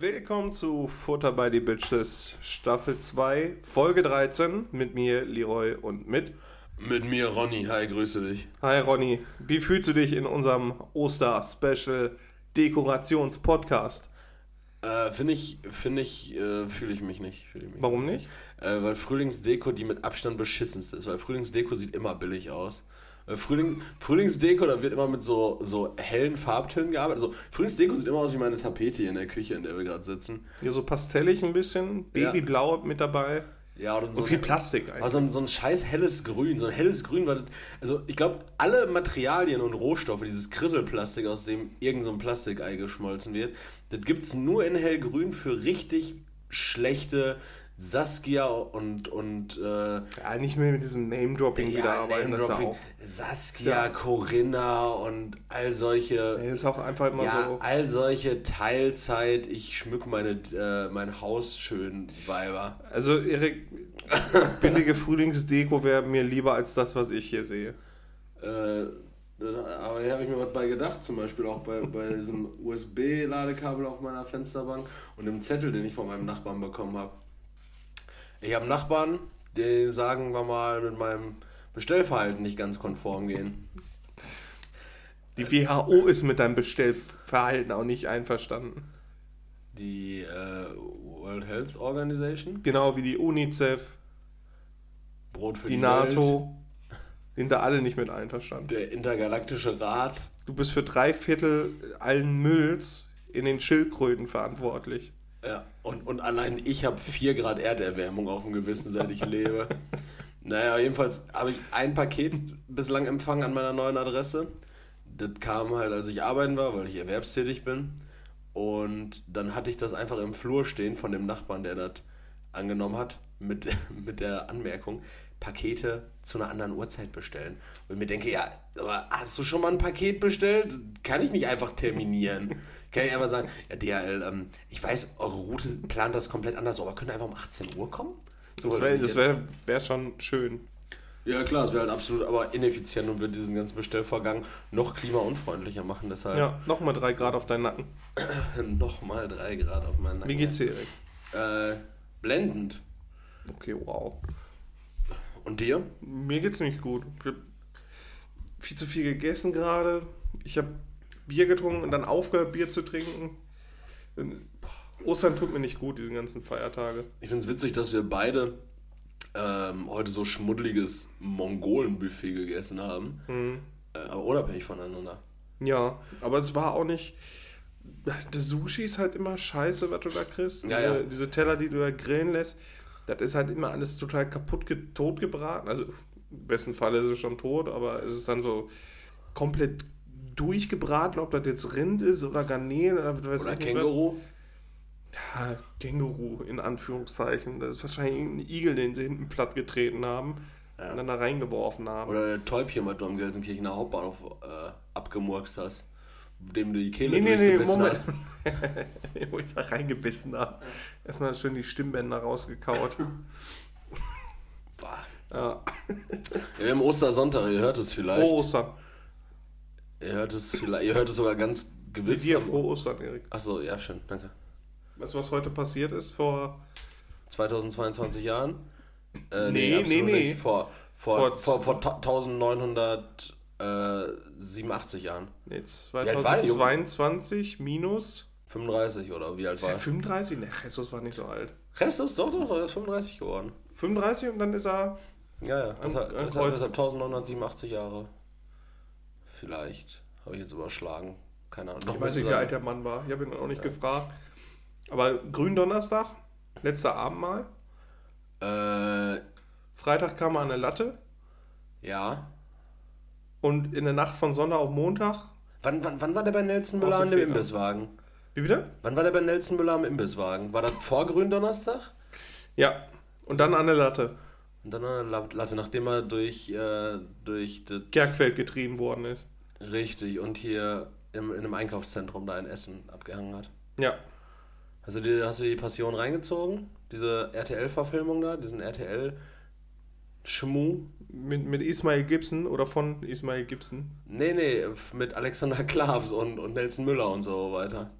Willkommen zu Futter bei die Bitches Staffel 2, Folge 13 mit mir, Leroy und mit. Mit mir, Ronny. Hi, grüße dich. Hi Ronny, wie fühlst du dich in unserem Oster-Special Dekorations-Podcast? Äh, finde ich, finde ich, äh, fühle ich mich nicht. Ich mich Warum nicht? Äh, weil Frühlingsdeko die mit Abstand beschissenste ist. Weil Frühlingsdeko sieht immer billig aus. Äh, Frühling, Frühlingsdeko, da wird immer mit so, so hellen Farbtönen gearbeitet. Also Frühlingsdeko sieht immer aus wie meine Tapete hier in der Küche, in der wir gerade sitzen. Ja, so pastellig ein bisschen, Babyblau mit dabei. Ja, oder so Und viel ein- Plastik eigentlich. Aber so ein, so ein scheiß helles Grün, so ein helles Grün, weil das, also ich glaube, alle Materialien und Rohstoffe, dieses Krisselplastik, aus dem irgend so ein Plastikei geschmolzen wird, das gibt es nur in hellgrün für richtig schlechte Saskia und, und äh, ja, nicht mehr mit diesem Name-Dropping wieder arbeiten, das ist ja Name-Dropping. auch. Saskia, Ja. Corinna und all solche Nee, ist auch einfach immer ja, so. all solche Teilzeit, ich schmück meine, äh, mein Haus schön Weiber. Also, Erik, billige Frühlingsdeko wäre mir lieber als das, was ich hier sehe. Äh, aber hier habe ich mir was bei gedacht, zum Beispiel auch bei, bei diesem USB-Ladekabel auf meiner Fensterbank und dem Zettel, den ich von meinem Nachbarn bekommen habe. Ich habe Nachbarn, die, sagen wir mal, mit meinem Bestellverhalten nicht ganz konform gehen. Die WHO ist mit deinem Bestellverhalten auch nicht einverstanden. Die äh, World Health Organization, Genau wie die UNICEF, Brot für die, die, NATO, sind da alle nicht mit einverstanden. Welt, der Intergalaktische Rat. Du bist für drei Viertel allen Mülls in den Schildkröten verantwortlich. Ja, und, und allein ich habe 4 Grad Erderwärmung auf dem Gewissen, seit ich lebe. Naja, jedenfalls habe ich ein Paket bislang empfangen an meiner neuen Adresse. Das kam halt, als ich arbeiten war, weil ich erwerbstätig bin. Und dann hatte ich das einfach im Flur stehen von dem Nachbarn, der das angenommen hat, mit, mit der Anmerkung, Pakete zu einer anderen Uhrzeit bestellen. Und ich mir denke, ja, aber hast du schon mal ein Paket bestellt? Kann ich nicht einfach terminieren. Kann ich einfach sagen, ja, DHL, ähm, ich weiß, eure Route plant das komplett anders, aber könnt ihr einfach um 18 Uhr kommen? So, Das wäre wär, wär schon schön. ja, klar, es wäre halt absolut aber ineffizient und würde diesen ganzen Bestellvorgang noch klimaunfreundlicher machen. Deshalb Ja, nochmal drei Grad auf deinen Nacken. nochmal 3 Grad auf meinen Nacken. Wie geht's dir, Erik? Äh, blendend. Okay, wow. Und dir? Mir geht's nicht gut. Ich hab viel zu viel gegessen gerade. Ich habe Bier getrunken und dann aufgehört, Bier zu trinken. Ostern tut mir nicht gut, diese ganzen Feiertage. Ich finde es witzig, dass wir beide ähm, heute so schmuddeliges Mongolen-Buffet gegessen haben. Mhm. Äh, aber unabhängig voneinander. Ja, aber es war auch nicht. Das Sushi ist halt immer scheiße, was du da kriegst. Ja, diese, ja. diese Teller, die du da grillen lässt, das ist halt immer alles total kaputt tot gebraten. Also im besten Fall ist es schon tot, aber es ist dann so komplett durchgebraten, ob das jetzt Rind ist oder Garnelen oder, Oder Känguru. Ja, Känguru in Anführungszeichen. Das ist wahrscheinlich irgendein Igel, den sie hinten platt getreten haben und dann da reingeworfen haben. Oder der Täubchen, was du am Gelsenkirchener Hauptbahnhof äh, abgemurkst hast. Dem du die Kehle Nee, nee, nee, durchgebissen Moment. hast. Wo ich da reingebissen habe. Erstmal schön die Stimmbänder rausgekaut. Ja. Wir haben Ostersonntag, ihr hört es vielleicht. Frohe Ostern. Ihr hört es vielleicht, ihr hört es sogar ganz Mit gewiss. dir aber- frohe Ostern, Erik. Achso, ja, schön, danke. Weißt du, was heute passiert ist? Vor 2022 Jahren? Äh, Nee, absolut nee, nee. Nicht. Vor, vor, Vor- vor, vor, ta- 1987 Jahren. nee, alt war die, 2022 minus. 35 oder wie alt Ist war er er? 35? Ne, Jesus war nicht so alt. Restus, doch, doch, er ist 35 geworden. 35 und dann ist er. Ja, ja, deshalb, deshalb, deshalb 1987 Jahre. Vielleicht. Habe ich jetzt überschlagen. Keine Ahnung. Doch, Ich weiß nicht, wie alt der Mann war. Ich habe ihn auch nicht gefragt. Aber Gründonnerstag, letzter Abendmahl. Äh, Freitag kam er an eine Latte. ja. Und in der Nacht von Sonntag auf Montag. Wann, wann, wann war der bei Nelson Müller an dem. Imbisswagen? Wie bitte? Wann war der bei Nelson Müller am Imbisswagen? War das vor Gründonnerstag? Ja. Und dann an eine Latte. Und dann eine La- Latte, nachdem er durch, äh, durch das Gergfeld getrieben worden ist. Richtig, und hier im, in einem Einkaufszentrum da in Essen abgehangen hat. Ja. Du, dir, hast du die Passion reingezogen? Diese RTL-Verfilmung da? Diesen RTL-Schmu? Mit, mit Ismail Gibson oder von Ismail Gibson. Nee, nee, mit Alexander Klavs und, und Nelson Müller und so weiter.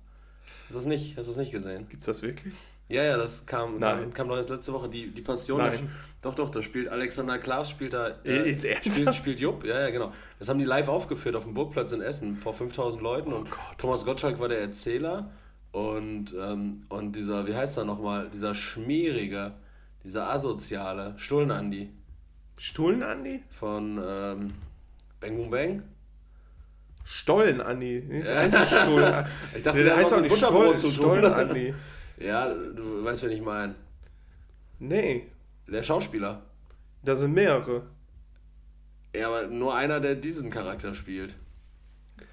Hast du das nicht, hast du das nicht gesehen? Gibt's das wirklich? Ja, ja, das kam, Nein. kam, doch erst letzte Woche, die, die Passion. Nein. Doch, doch, da spielt Alexander Klaas, spielt da. Äh, jetzt ernsthaft? spielt, spielt Jupp, ja, ja, genau. Das haben die live aufgeführt auf dem Burgplatz in Essen vor 5000 Leuten und Thomas Gottschalk war der Erzähler und, ähm, und dieser, wie heißt er nochmal, dieser schmierige, dieser asoziale Stullen-Andi Stullen, Andi? von ähm, Bang Boom Bang. Stollen, Andi. Ich dachte, der heißt doch nicht Butterbrot Stollen, zu tun. Stollen, Andi. Ja, du weißt, wen ich meine. Nee, Der Schauspieler. da sind mehrere. Ja, aber nur einer, der diesen Charakter spielt.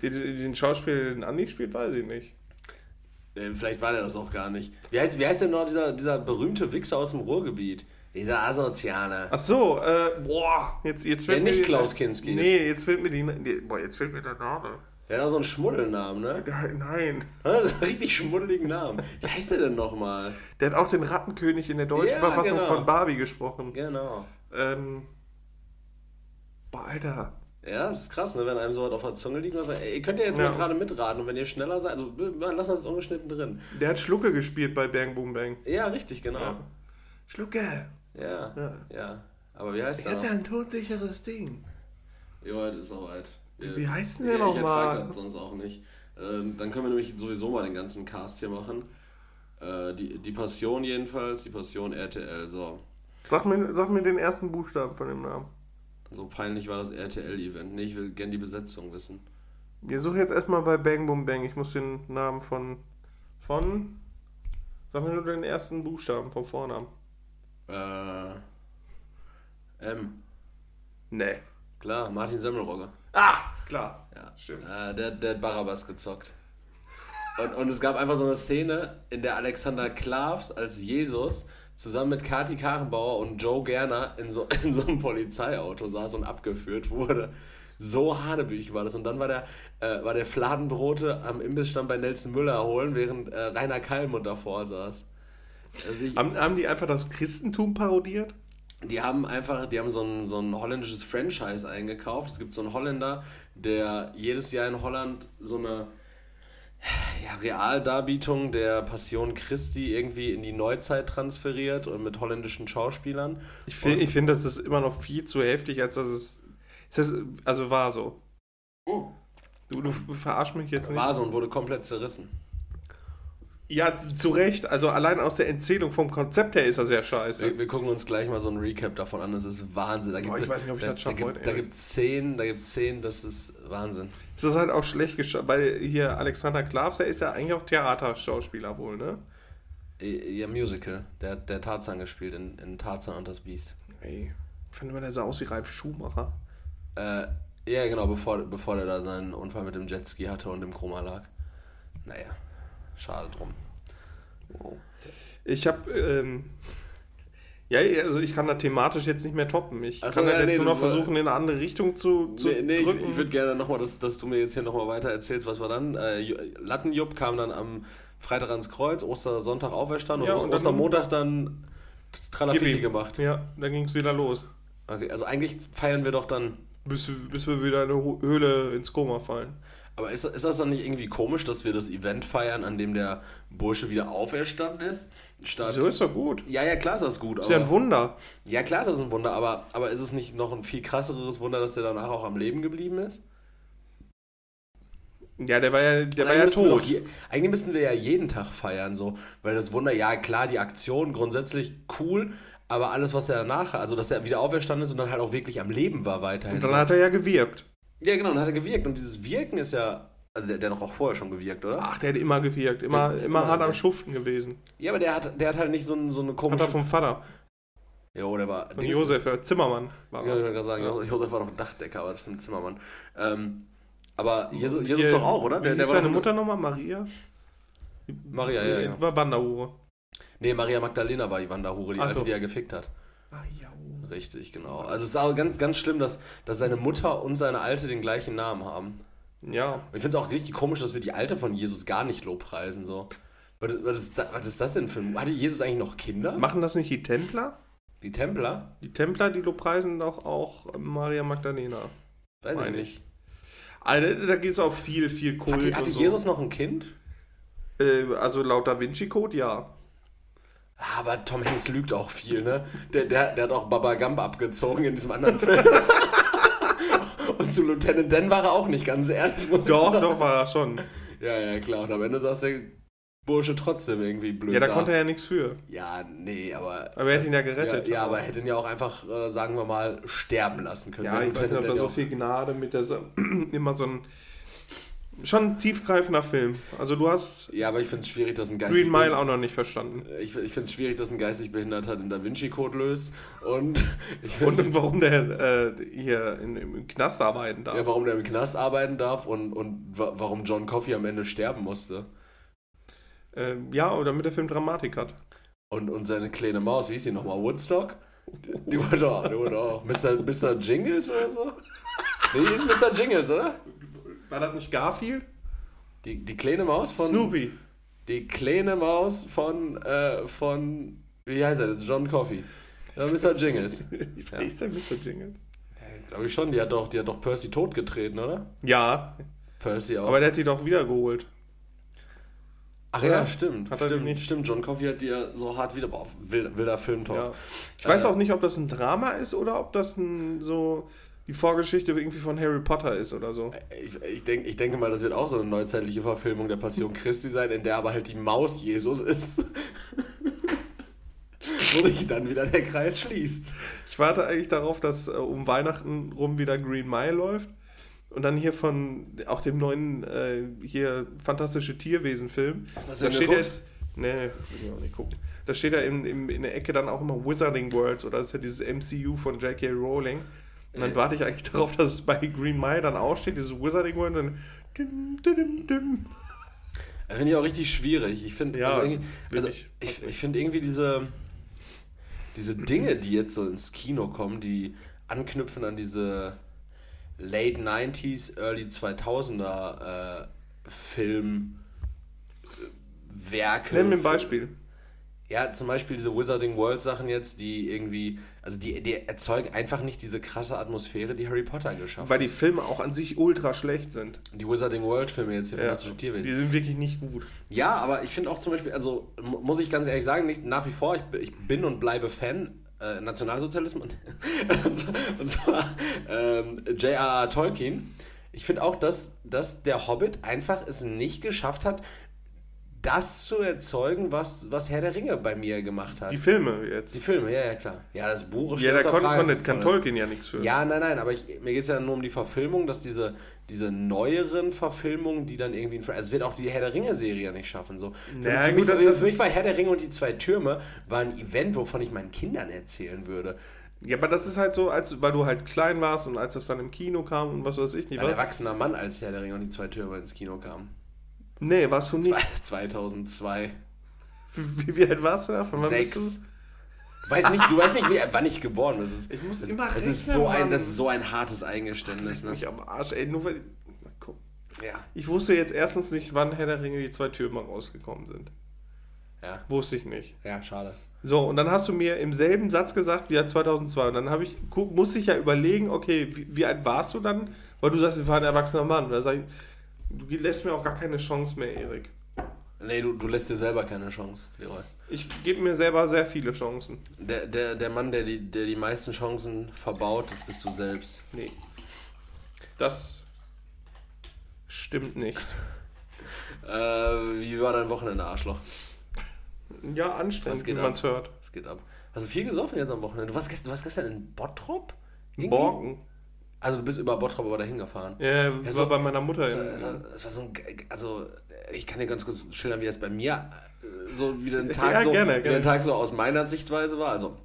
Den, den Schauspieler, den Andi spielt, weiß ich nicht. Äh, Vielleicht war der das auch gar nicht. Wie heißt, wie heißt denn noch dieser, dieser berühmte Wichser aus dem Ruhrgebiet? Dieser Asoziale. Ach so, äh, boah, jetzt, jetzt Der fällt nicht mir... Klaus Kinski ist. Nee, jetzt fällt mir die... die boah, jetzt fällt mir der Name. Der hat auch so einen Schmuddelnamen, ne? Nein. Das ist ein richtig schmuddeligen Namen. Wie heißt der denn nochmal? Der hat auch den Rattenkönig in der deutschen Ja, Verfassung genau. von Barbie gesprochen. Genau. Ähm... Boah, Alter. Ja, das ist krass, ne? wenn einem so was auf der Zunge liegt. Was, ey, ihr könnt ja jetzt Ja. mal gerade mitraten und wenn ihr schneller seid, also wir lassen das ungeschnitten drin. Der hat Schlucke gespielt bei Bang Boom Bang. Ja, richtig, genau. Ja. Schlucke. Ja, ja. Ja. Aber wie heißt Ich der hätte noch? ein todsicheres Ding. Ja, heute ist soweit. Wie heißt denn Ja, der Ich ertrage nochmal? das sonst auch nicht. Ähm, dann können wir nämlich sowieso mal den ganzen Cast hier machen. Äh, die, die Passion jedenfalls, die Passion RTL. So, Sag mir, sag mir den ersten Buchstaben von dem Namen. so peinlich war das RTL-Event. Nee, ich will gern die Besetzung wissen. Wir suchen jetzt erstmal bei Bang Boom Bang. Ich muss den Namen von. Von. Sag mir nur den ersten Buchstaben vom Vornamen. Äh, M. Nee. Klar, Martin Semmelrogge. Ah, klar. Ja, Stimmt. Äh, der, der hat Barabbas gezockt. Und, und es gab einfach so eine Szene, in der Alexander Klavs als Jesus zusammen mit Kati Karrenbauer und Joe Gerner in so, in so einem Polizeiauto saß und abgeführt wurde. So hanebüchig war das. Und dann war der, äh, war der Fladenbrote am Imbissstand bei Nelson Müller holen, während äh, Rainer Kallmund davor saß. Also ich, Haben, haben die einfach das Christentum parodiert? die haben einfach, die haben so ein, so ein holländisches Franchise eingekauft. Es gibt so einen Holländer, der jedes Jahr in Holland so eine ja, Realdarbietung der Passion Christi irgendwie in die Neuzeit transferiert und mit holländischen Schauspielern. Ich finde, ich find, das ist immer noch viel zu heftig, als dass es. es ist, also war so. Oh. Du, du verarsch mich jetzt nicht. War so und wurde komplett zerrissen. Ja, zu Recht. Also allein aus der Erzählung vom Konzept her ist er sehr scheiße. Wir, wir gucken uns gleich mal so ein Recap davon an. Das ist Wahnsinn. Da Boah, ich weiß nicht, ob ich da, das schaffe da, gibt, da gibt es Szenen, da gibt Szenen, das ist Wahnsinn. Es ist halt auch schlecht geschafft, weil hier Alexander Klavs, der ist ja eigentlich auch Theaterschauspieler wohl, ne? Ja, Musical. Der hat der Tarzan gespielt in, in Tarzan und das Biest. Ey, ich finde, der sah aus wie Ralf Schumacher. Äh, ja, genau, bevor, bevor der da seinen Unfall mit dem Jetski hatte und im Koma lag. Naja, schade drum. Ich habe, ähm, ja, also ich kann da thematisch jetzt nicht mehr toppen. Ich so, kann ja, da jetzt nee, nur noch versuchen, in eine andere Richtung zu, zu Nee, nee ich, drücken. ich würde gerne nochmal, dass, dass du mir jetzt hier nochmal weiter erzählst, was war dann? Äh, Ju- Lattenjupp kam dann am Freitag ans Kreuz, Ostersonntag auferstanden Ja, und, und dann- Ostermontag dann Gib ihm. gemacht. Ja, dann ging es wieder los. Okay, also eigentlich feiern wir doch dann. Bis, bis wir wieder in eine Höhle ins Koma fallen. Aber ist, ist das dann nicht irgendwie komisch, dass wir das Event feiern, an dem der Bursche wieder auferstanden ist? Statt. So ist doch gut. Ja, ja, klar ist das gut. Ist ja ein Wunder. Ja, klar ist das ein Wunder, aber, aber ist es nicht noch ein viel krasseres Wunder, dass der danach auch am Leben geblieben ist? Ja, der war ja, der war ja tot. je, eigentlich müssten wir ja jeden Tag feiern, so. Weil das Wunder, ja klar, die Aktion grundsätzlich cool, aber alles, was er danach, also dass er wieder auferstanden ist und dann halt auch wirklich am Leben war weiterhin. Und dann so. hat er ja gewirkt. Ja, genau, dann hat er gewirkt. Und dieses Wirken ist ja. Also der, der hat doch auch vorher schon gewirkt, oder? Ach, der hat immer gewirkt. Immer, Der- immer immer, hart am. Schuften gewesen. Ja, aber der hat, der hat halt nicht so, ein, so eine Hat komische. er vom Vater. ja, der war. Von Dings- Josef, der Zimmermann. War Ja, ich wollte gerade sagen, Ja. Josef war doch ein Dachdecker, aber das stimmt Zimmermann. Ähm, aber Jesus, Jesus Hier, doch auch, oder? Der, der ist war seine Mutter nochmal? Maria? Maria, ja, ja. War Wanderhure. Nee, Maria Magdalena war die Wanderhure, die Ach alte, so. die er gefickt hat. Ah, ja. Richtig, genau. Also es ist auch ganz, ganz schlimm, dass, dass seine Mutter und seine Alte den gleichen Namen haben. Ja. Und ich finde es auch richtig komisch, dass wir die Alte von Jesus gar nicht lobpreisen. So. Was, was, ist da, was ist das denn für ein... Hatte Jesus eigentlich noch Kinder? Machen das nicht die Templer? Die Templer? Die Templer, die lobpreisen doch auch Maria Magdalena. Weiß ich nicht. Also, da geht es auch viel, viel Kult Hatte, hatte so. Jesus noch ein Kind? Äh, also laut Da Vinci Code ja. Aber Tom Hanks lügt auch viel, ne? Der, der, der hat auch Baba Gump abgezogen in diesem anderen Film. Und zu Lieutenant Dan war er auch nicht ganz ehrlich, muss Doch, ich sagen. doch, war er schon. Ja, ja, klar. Und am Ende saß der Bursche trotzdem irgendwie blöd Ja, da da. konnte er ja nichts für. Ja, nee, aber... Aber er hat ihn ja Ja, gerettet. ja, aber er hätte ihn ja auch einfach, äh, sagen wir mal, sterben lassen können. Ja, ich weiß nicht, ob da so ja viel Gnade mit der immer so ein schon ein tiefgreifender Film. Also du hast Ja, aber ich finde es schwierig, dass ein geistig Green Mile auch noch nicht verstanden. Ich, ich finde es schwierig, dass ein geistig Behinderter den Da Vinci Code löst und ich find, Und warum der äh, hier in, im Knast arbeiten darf. ja, warum der im Knast arbeiten darf und, und wa warum John Coffey am Ende sterben musste. Ähm, ja, oder damit der Film Dramatik hat. Und, und seine kleine Maus, wie hieß die nochmal? Woodstock? Die, die wurde auch, die. Mr. Mr. Jingles oder so? Nee, die ist Mr. Jingles, oder? War das nicht Garfield? Die, die kleine Maus von. Snoopy. Die kleine Maus von, äh, von. Wie heißt er? Das John Coffey. Ja, Mr. Jingles. Wie ist der Mr. Jingles? Glaube ich schon, die hat doch, die hat doch Percy totgetreten, oder? Ja, Percy auch. aber der hat die doch wiedergeholt. Ach Oder? ja, stimmt. Stimmt, stimmt. John Coffey hat die ja so hart wieder. Boah, wilder, wilder Filmtalk. Ja. Ich weiß Äh, auch nicht, ob das ein Drama ist oder ob das ein, so die Vorgeschichte irgendwie von Harry Potter ist oder so. Ich, ich, denk, ich denke mal, das wird auch so eine neuzeitliche Verfilmung der Passion Christi sein, in der aber halt die Maus Jesus ist. Wo sich dann wieder der Kreis schließt. Ich warte eigentlich darauf, dass äh, um Weihnachten rum wieder Green Mile läuft. Und dann hier von auch dem neuen äh, hier fantastische Tierwesen-Film. Da steht jetzt. Nee, will ich auch nicht gucken. Da steht ja in, in, in der Ecke dann auch immer Wizarding Worlds oder das ist ja dieses MCU von J.K. Rowling. Und dann Äh. warte ich eigentlich darauf, dass es bei Green Mile dann auch steht, dieses Wizarding World und dann. Dim, dim, dim. Das finde ich auch richtig schwierig. Ich finde Ja, also irgendwie, also ich, ich finde irgendwie diese, diese Dinge, die jetzt so ins Kino kommen, die anknüpfen an diese Late 90s, Early 2000er äh, Filmwerke. Nenn mir ein Beispiel. Ja, zum Beispiel diese Wizarding World Sachen jetzt, die irgendwie, also die, die erzeugen einfach nicht diese krasse Atmosphäre, die Harry Potter geschafft Weil die Filme auch an sich ultra schlecht sind. hat. Die Wizarding World Filme jetzt hier, Ja, die Tierwesen. sind wirklich nicht gut. Ja, aber ich finde auch zum Beispiel, also mu- muss ich ganz ehrlich sagen, nicht nach wie vor, ich, ich bin und bleibe Fan äh, Nationalsozialismus und zwar, und zwar ähm, J.R.R. Tolkien. Ich finde auch, dass, dass der Hobbit einfach es nicht geschafft hat, das zu erzeugen, was, was Herr der Ringe bei mir gemacht hat. Die Die, Filme jetzt. Filme, ja, ja, klar. Ja, das Buch ist ja, da außer kon Frage, kon dass es kann. Tolkien ja nichts für. Ja, nein, nein, aber ich, mir geht es ja nur um die Verfilmung, dass diese, diese neueren Verfilmungen, die dann irgendwie. Also es wird auch die Herr der Ringe-Serie nicht schaffen. So. Für, Ja, gut, mich, das- für, für mich war Herr der Ringe und die zwei Türme war ein Event, wovon ich meinen Kindern erzählen würde. Ja, aber das ist halt so, als weil du halt klein warst und als das dann im Kino kam und was weiß ich nicht. Ein erwachsener Mann, als Herr der Ringe und die zwei Türme ins Kino kam. Nee, warst du nicht. 2002. Wie, wie alt warst du da? Von wann bist Sechs. weißt nicht, du weißt nicht wie, wann ich geboren bin. Das ist, Ich muss das, immer das ist so ein. Das ist so ein hartes Eingeständnis. Ne? Mich am Arsch, ey. Nur weil. Na, guck. Ja. Ich wusste jetzt erstens nicht, wann Herr der Ringe die zwei Türme rausgekommen sind. Ja. Wusste ich nicht. Ja, schade. So, und dann hast du mir im selben Satz gesagt, ja, 2002. Und dann habe ich, guck, musste ich ja überlegen, okay, wie, wie alt warst du dann? Weil du sagst, ich war ein erwachsener Mann. Und da sag ich, du lässt mir auch gar keine Chance mehr, Erik. Nee, du, du lässt dir selber keine Chance, Leroy. Ich gebe mir selber sehr viele Chancen. Der, der, der Mann, der die, der die meisten Chancen verbaut, das bist du selbst. Nee. Das stimmt nicht. Äh, wie war dein Wochenende, Arschloch? Ja, anstrengend, wie geht man es hört. Was geht ab? Hast du viel gesoffen jetzt am Wochenende? Du warst gestern, du warst gestern in Bottrop? Irgendwie? Morgen. Also du bist über Bottrop aber dahin gefahren. Ja, war so- bei meiner Mutter. Es war, es, war, es war so ein, also ich kann dir ganz kurz schildern, wie es bei mir äh, so wie der Tag Ja, so, gerne, wie gerne. der Tag so aus meiner Sichtweise war. Also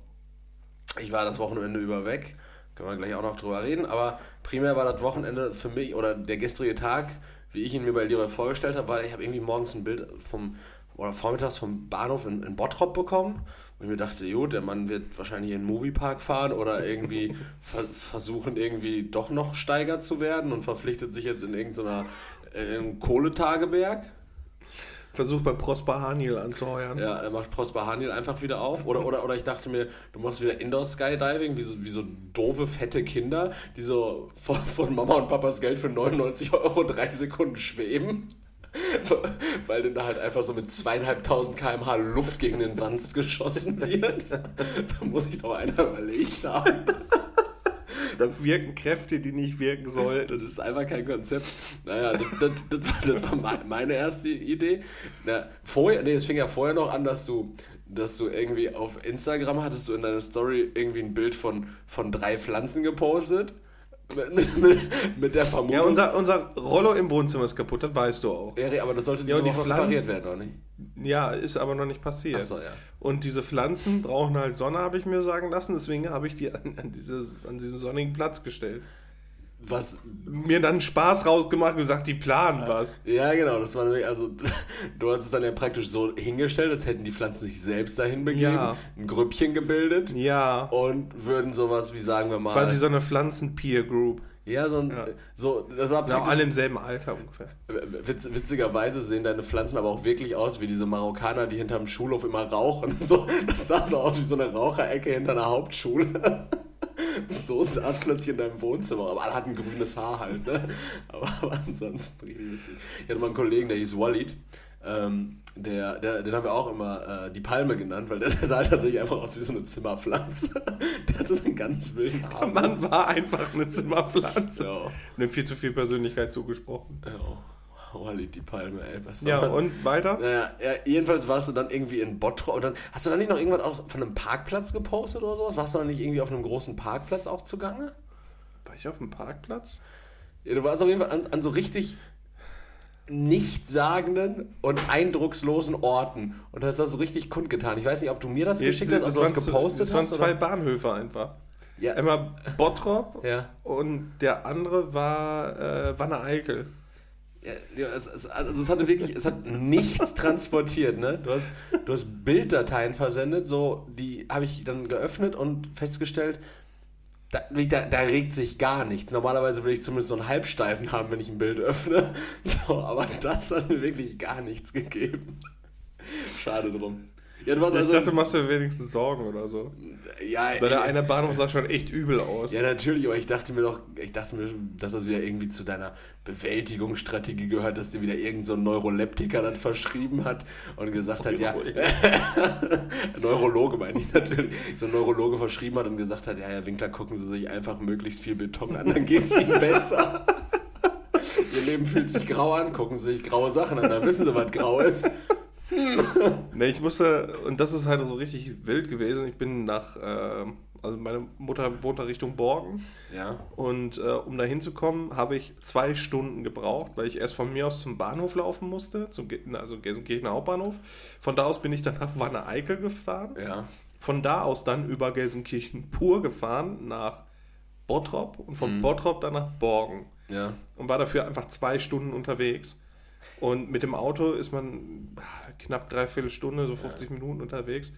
ich war das Wochenende über weg, können wir gleich auch noch drüber reden, aber primär war das Wochenende für mich oder der gestrige Tag, wie ich ihn mir bei Leroy vorgestellt habe, war, ich habe irgendwie morgens ein Bild vom oder vormittags vom Bahnhof in, in Bottrop bekommen und ich mir dachte, gut, der Mann wird wahrscheinlich in den Moviepark fahren oder irgendwie ver versuchen, irgendwie doch noch Steiger zu werden und verpflichtet sich jetzt in irgendeiner äh, im Kohletageberg. Versucht bei Prosper Haniel anzuheuern. Ja, er macht Prosper Haniel einfach wieder auf. Oder, oder, oder ich dachte mir, du machst wieder Indoor-Skydiving, wie so, wie so doofe, fette Kinder, die so von, von Mama und Papas Geld für 99 Euro drei Sekunden schweben. Weil dann da halt einfach so mit zweieinhalbtausend km/h Luft gegen den Wanst geschossen wird. da muss ich doch einer überlegt haben. Da wirken Kräfte, die nicht wirken sollten. Das ist einfach kein Konzept. Naja, das, das, das, war, das war meine erste Idee. Na, vorher, nee, es fing ja vorher noch an, dass du, dass du irgendwie auf Instagram hattest du in deiner Story irgendwie ein Bild von, von drei Pflanzen gepostet. Mit, der Vermutung. Ja, unser, unser Rollo im Wohnzimmer ist kaputt, das weißt du auch. Ja, aber das sollte diese Ja, und die Woche Pflanzen- repariert werden, oder nicht? Ja, ist aber noch nicht passiert. Ach so, ja. Und diese Pflanzen brauchen halt Sonne, habe ich mir sagen lassen. Deswegen habe ich die an, an, dieses, an diesen sonnigen Platz gestellt. Was Mir dann Spaß rausgemacht und gesagt, die planen was. Ja, genau, das war also du hast es dann ja praktisch so hingestellt, als hätten die Pflanzen sich selbst dahin begeben, Ja. ein Grüppchen gebildet Ja, und würden sowas wie, sagen wir mal, quasi so eine Pflanzen-Peer-Group. ja, so ein, Ja. so, das war praktisch, alle im selben Alter ungefähr. witz, witzigerweise sehen deine Pflanzen aber auch wirklich aus wie diese Marokkaner, die hinterm Schulhof immer rauchen, so, das sah so aus wie so eine Raucherecke hinter einer Hauptschule. So es plötzlich in deinem Wohnzimmer. Aber alle hatten grünes Haar halt, ne? Aber, aber ansonsten richtig witzig. Ich hatte mal einen Kollegen, der hieß Walid. Ähm, der, der, den haben wir auch immer äh, die Palme genannt, weil der, der sah halt tatsächlich einfach aus wie so eine Zimmerpflanze. Der hatte so einen ganz wilden Haar. Man war einfach eine Zimmerpflanze. Ja. Und ihm viel zu viel Persönlichkeit zugesprochen. Ja, Walid, die Palme, ey. Was Ja, man- und weiter? Naja, ja, jedenfalls warst du dann irgendwie in Bottrop und dann hast du dann nicht noch irgendwas aus, von einem Parkplatz gepostet oder sowas? Warst du dann nicht irgendwie auf einem großen Parkplatz auch zugange? War ich auf dem Parkplatz? Ja, du warst auf jeden Fall an, an so richtig nichtssagenden und eindruckslosen Orten und hast das so richtig kundgetan. Ich weiß nicht, ob du mir das geschickt hast, ob du das gepostet das waren hast. zwei Oder? Bahnhöfe einfach. Ja, Einmal Bottrop ja. und der andere war äh, Wanne Eickel. Ja, ja, es, es, also es hatte wirklich, es hat nichts transportiert, ne? Du hast, du hast Bilddateien versendet, so, die habe ich dann geöffnet und festgestellt, da, da, da regt sich gar nichts. Normalerweise will ich zumindest so einen Halbsteifen haben, wenn ich ein Bild öffne. So, aber das hat mir wirklich gar nichts gegeben. Schade drum. Ja, Ich also. dachte, du machst dir wenigstens Sorgen oder so. ja, Weil der ey, eine Bahnhof sah schon echt übel aus. Ja, natürlich, aber ich dachte mir doch, ich dachte mir, dass das wieder irgendwie zu deiner Bewältigungsstrategie gehört, dass dir wieder irgendein so ein Neuroleptiker das verschrieben hat und gesagt hat, ja, Neurologe meine ich natürlich, so ein Neurologe verschrieben hat und gesagt hat, ja, Herr Winkler, gucken Sie sich einfach möglichst viel Beton an, dann geht es Ihnen besser. Ihr Leben fühlt sich grau an, gucken Sie sich graue Sachen an, dann wissen Sie, was grau ist. Ne, ich musste, und das ist halt so richtig wild gewesen. Ich bin nach, äh, also meine Mutter wohnt da Richtung Borgen. Ja, Und äh, um da hinzukommen, habe ich zwei Stunden gebraucht, weil ich erst von mir aus zum Bahnhof laufen musste, zum, also Gelsenkirchener Hauptbahnhof. Von da aus bin ich dann nach Wanne Eickel gefahren. ja, Von da aus dann über Gelsenkirchen pur gefahren nach Bottrop und von Mhm. Bottrop dann nach Borgen. ja. Und war dafür einfach zwei Stunden unterwegs. Und mit dem Auto ist man ah, knapp dreiviertel Stunde, so 50 Minuten unterwegs.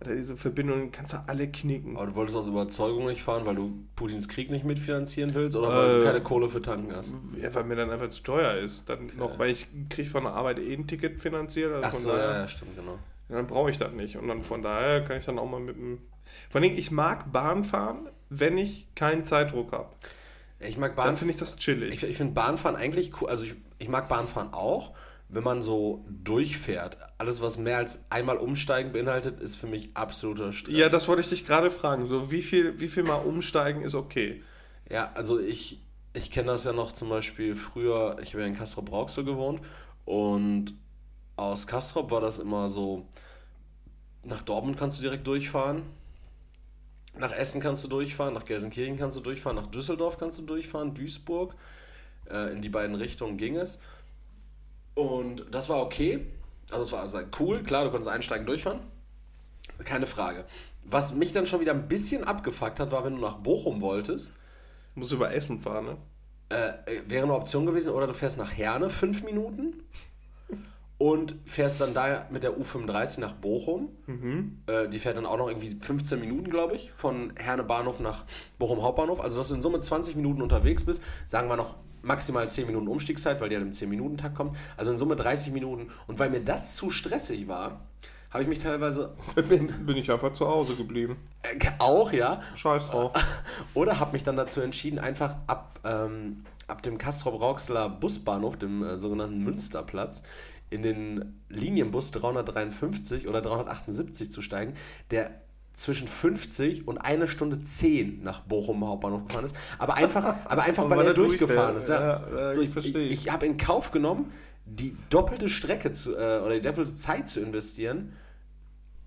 Alter, diese Verbindungen kannst du alle knicken. Aber du wolltest aus Überzeugung nicht fahren, weil du Putins Krieg nicht mitfinanzieren willst oder weil du Äh, keine Kohle für tanken hast? Ja, weil mir dann einfach zu teuer ist. Dann noch, weil ich kriege von der Arbeit eh ein Ticket finanziert. Also Ach so, daher, ja, ja, stimmt, genau. ja, dann brauche ich das nicht. Und dann von daher kann ich dann auch mal mit dem. Vor allem, ich mag Bahn fahren, wenn ich keinen Zeitdruck habe. Ich mag Dann Bahn. finde ich das chillig. Ich, ich finde Bahnfahren eigentlich cool. Also ich, ich mag Bahnfahren auch, wenn man so durchfährt. Alles, was mehr als einmal umsteigen beinhaltet, ist für mich absoluter Stress. ja, das wollte ich dich gerade fragen. So, wie viel, wie viel mal umsteigen ist okay? Ja, also ich, ich kenne das ja noch zum Beispiel früher, ich habe ja in Castrop-Rauxel gewohnt und aus Castrop war das immer so, nach Dortmund kannst du direkt durchfahren, nach Essen kannst du durchfahren, nach Gelsenkirchen kannst du durchfahren, nach Düsseldorf kannst du durchfahren, Duisburg, äh, in die beiden Richtungen ging es. Und das war okay, also es war also cool, klar, du konntest einsteigen, durchfahren, keine Frage. Was mich dann schon wieder ein bisschen abgefuckt hat, war, wenn du nach Bochum wolltest, Muss über Essen fahren, ne? äh, wäre eine Option gewesen, oder du fährst nach Herne fünf Minuten und fährst dann da mit der U35 nach Bochum. Äh, die fährt dann auch noch irgendwie 15 Minuten, glaube ich, von Herne Bahnhof nach Bochum Hauptbahnhof. Also, dass du in Summe 20 Minuten unterwegs bist, sagen wir noch maximal 10 Minuten Umstiegszeit, weil die halt im 10-Minuten-Takt kommen. Also in Summe 30 Minuten. Und weil mir das zu stressig war, habe ich mich teilweise Bin, bin ich einfach zu Hause geblieben. äh, auch, ja, Scheiß drauf. oder habe mich dann dazu entschieden, einfach ab, ähm, ab dem Castrop-Rauxler Busbahnhof, dem äh, sogenannten Münsterplatz, in den Linienbus 353 oder 378 zu steigen, der zwischen 50 und eine Stunde 10 nach Bochum Hauptbahnhof gefahren ist. Aber einfach, aber einfach weil weil er durchgefahren ist. Ja. Ja, so, ich ich verstehe. ich, ich habe in Kauf genommen, die doppelte Strecke zu, äh, oder die doppelte Zeit zu investieren,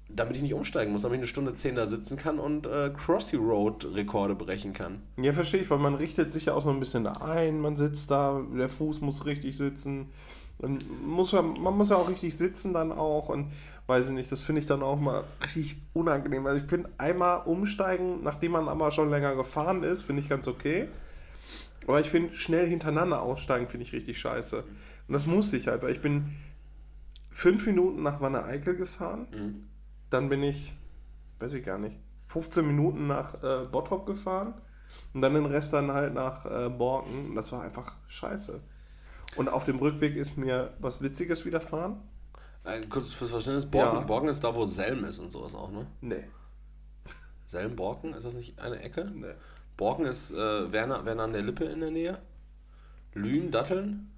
damit ich nicht umsteigen muss, damit ich eine Stunde 10 da sitzen kann und äh, Crossy Road Rekorde brechen kann. Ja, verstehe ich, weil man richtet sich ja auch so ein bisschen da ein, man sitzt da, der Fuß muss richtig sitzen. Und muss ja, man muss ja auch richtig sitzen dann auch und weiß ich nicht, das finde ich dann auch mal richtig unangenehm. Also ich finde einmal umsteigen, nachdem man aber schon länger gefahren ist, finde ich ganz okay. Aber ich finde schnell hintereinander aussteigen, finde ich richtig scheiße. Und das muss ich halt, weil ich bin fünf Minuten nach Wanne Eickel gefahren, dann bin ich, weiß ich gar nicht, 15 Minuten nach äh, Bottrop gefahren und dann den Rest dann halt nach äh, Borken. Und Das war einfach scheiße. Und auf dem Rückweg ist mir was Witziges widerfahren. Äh, kurz fürs Verständnis, Borken, Ja. Borken ist da, wo Selm ist und sowas auch, ne? Nee. Selm, Borken, ist das nicht eine Ecke? nee. Borken ist äh, Werner, Werner an der Lippe in der Nähe. Lünen, Datteln?